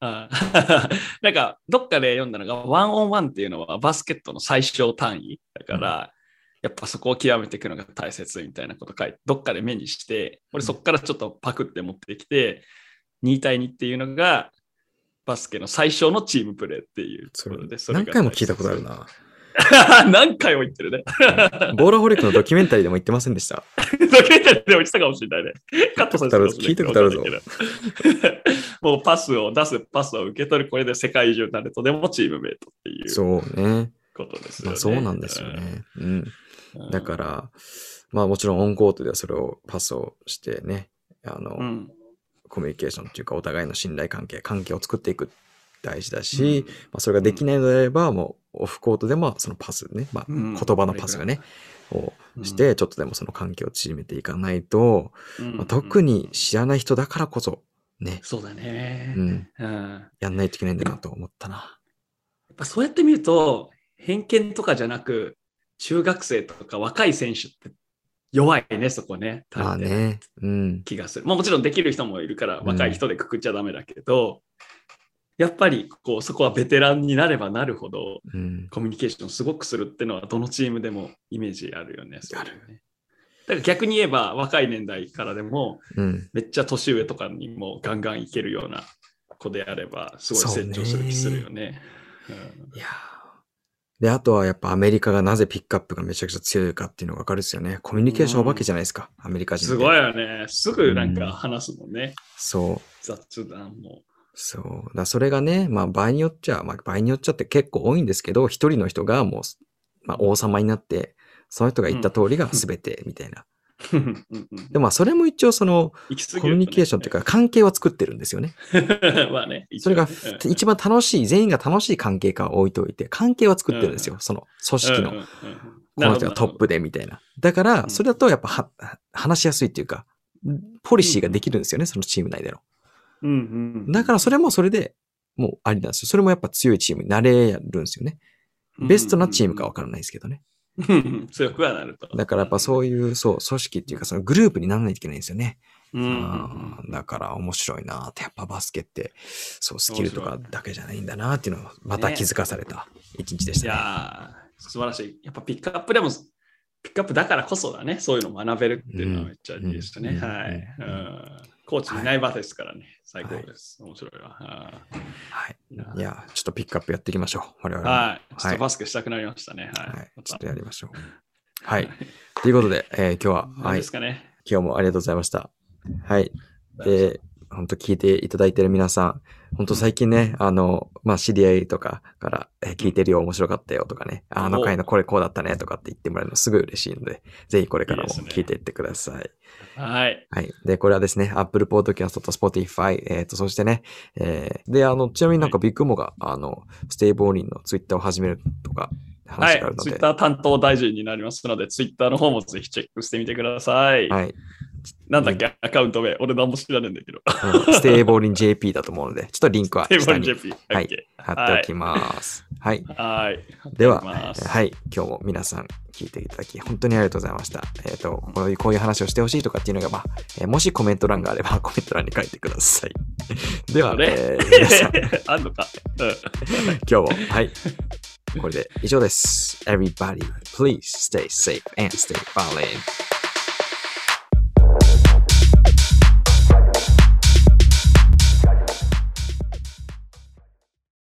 あ なんか、どっかで読んだのが、ワンオンワンっていうのはバスケットの最小単位だから、やっぱそこを極めていくのが大切みたいなこと書いて、どっかで目にして、俺そこからちょっとパクって持ってきて、2対2っていうのが、バスケの最小のチームプレーっていうところで、それが何回も聞いたことあるな。何回も言ってるね。ボーラホリックのドキュメンタリーでも言ってませんでした。ドキュメンタリーでも言ってたかもしれないね。カットされ聞いたことあるぞもうパスを出す、パスを受け取る、これで世界中誰とでもチームメイトっていうそうね。ことですよね。まあそうなんですよね。うん。うん。だから、まあもちろんオンコートではそれをパスをしてね、あの、うん、コミュニケーションっていうかお互いの信頼関係、関係を作っていく大事だし、まあ、それができないのであれば、もうオフコートでもそのパスね、まあ、うん言葉のパスがね、をうん。して、ちょっとでもその関係を縮めていかないと、うん。まあ、特に知らない人だからこそ、ね、そうだね。うん、うん。ややんないといけないんだなと思ったな。っぱそうやって見ると、偏見とかじゃなく、中学生とか若い選手って弱いね、そこね。まあね、うん、気がする。まあ、もちろんできる人もいるから、うん若い人でくくっちゃダメだけど、やっぱりこうそこはベテランになればなるほど、うん、コミュニケーションすごくするってのは、どのチームでもイメージあるよね。あだから逆に言えば、若い年代からでも、うん、めっちゃ年上とかにもガンガンいけるような子であれば、すごい成長する気するよね。いやーで、あとはやっぱアメリカがなぜピックアップがめちゃくちゃ強いかっていうのがわかるですよね。コミュニケーションお化けじゃないですか、アメリカ人。すごいよね。すぐなんか話すもんね。そう。雑談も。そう。だそれがね、まあ場合によっちゃ、まあ場合によっちゃって結構多いんですけど、一人の人がもう、まあ王様になって、その人が言った通りが全てみたいな。でもまあそれも一応そのコミュニケーションっていうか関係は作ってるんですよね。まあね。それがうん一番楽しい、全員が楽しい関係かは置いといて、関係は作ってるんですよ。その組織の。この人がトップでみたいな。だから、うんそれだとやっぱは話しやすいっていうか、ポリシーができるんですよね、そのチーム内での。うんうんだからそれもそれでもうありなんですよ。それもやっぱ強いチームになれるんですよね。ベストなチームかわからないですけどね。う ん強くはなると。だからやっぱそういう、そう、組織っていうかそのグループにならないといけないんですよね。うん。うんだから面白いなって、やっぱバスケって、そう、スキルとかだけじゃないんだなっていうのをまた気づかされた一日でしいたね。やー、素晴らしい。やっぱピックアップでも、ピックアップだからこそだね、そういうのを学べるっていうのはめっちゃいいですね。うんはい、うんうんコーチいない場ですからね、最高です。面白いわ。ははい。いいや、ちょっとピックアップやっていきましょう。我々も。はい。ちょっはいとバスケしたくなりましたね。はい。はいま。ちょたっとやりましょう。はい。ということで、えー今日は、はい何で。すかね。今日もありがとうございました。はい。で、本当聞いていただいている皆さん、本当最近ね、あの、まあ、知り合いとかから、えー聞いてるよ、面白かったよとかね、あの回のこれこうだったねとかって言ってもらえるのすごい嬉しいので、ぜひこれからも聞いていってください。はい。はい。で、これはですね、Apple Podcast と Spotify、えっ、と、そしてね、えーで、あの、ちなみになんかビッグモが、あの、ステイボーリンの Twitter を始めるとか、はい話がある。ので、ツイッター担当大臣になりますので、ツイッターの方もぜひチェックしてみてください。はい。なんだっけ、アカウント名。俺何も知らねえんだけど。うんステイボーリン JP だと思うので、ちょっとリンクは 下に。はい貼っておきます。はい。はい。では、はい。今日も皆さん聞いていただき、本当にありがとうございました。えっ、と、こういう、こういう話をしてほしいとかっていうのが、まあ、えーもしコメント欄があれば、コメント欄に書いてください。では、えー皆さん、あんのか？うん今日も、はい。これで以上です。Everybody, please stay safe and stay ballin'.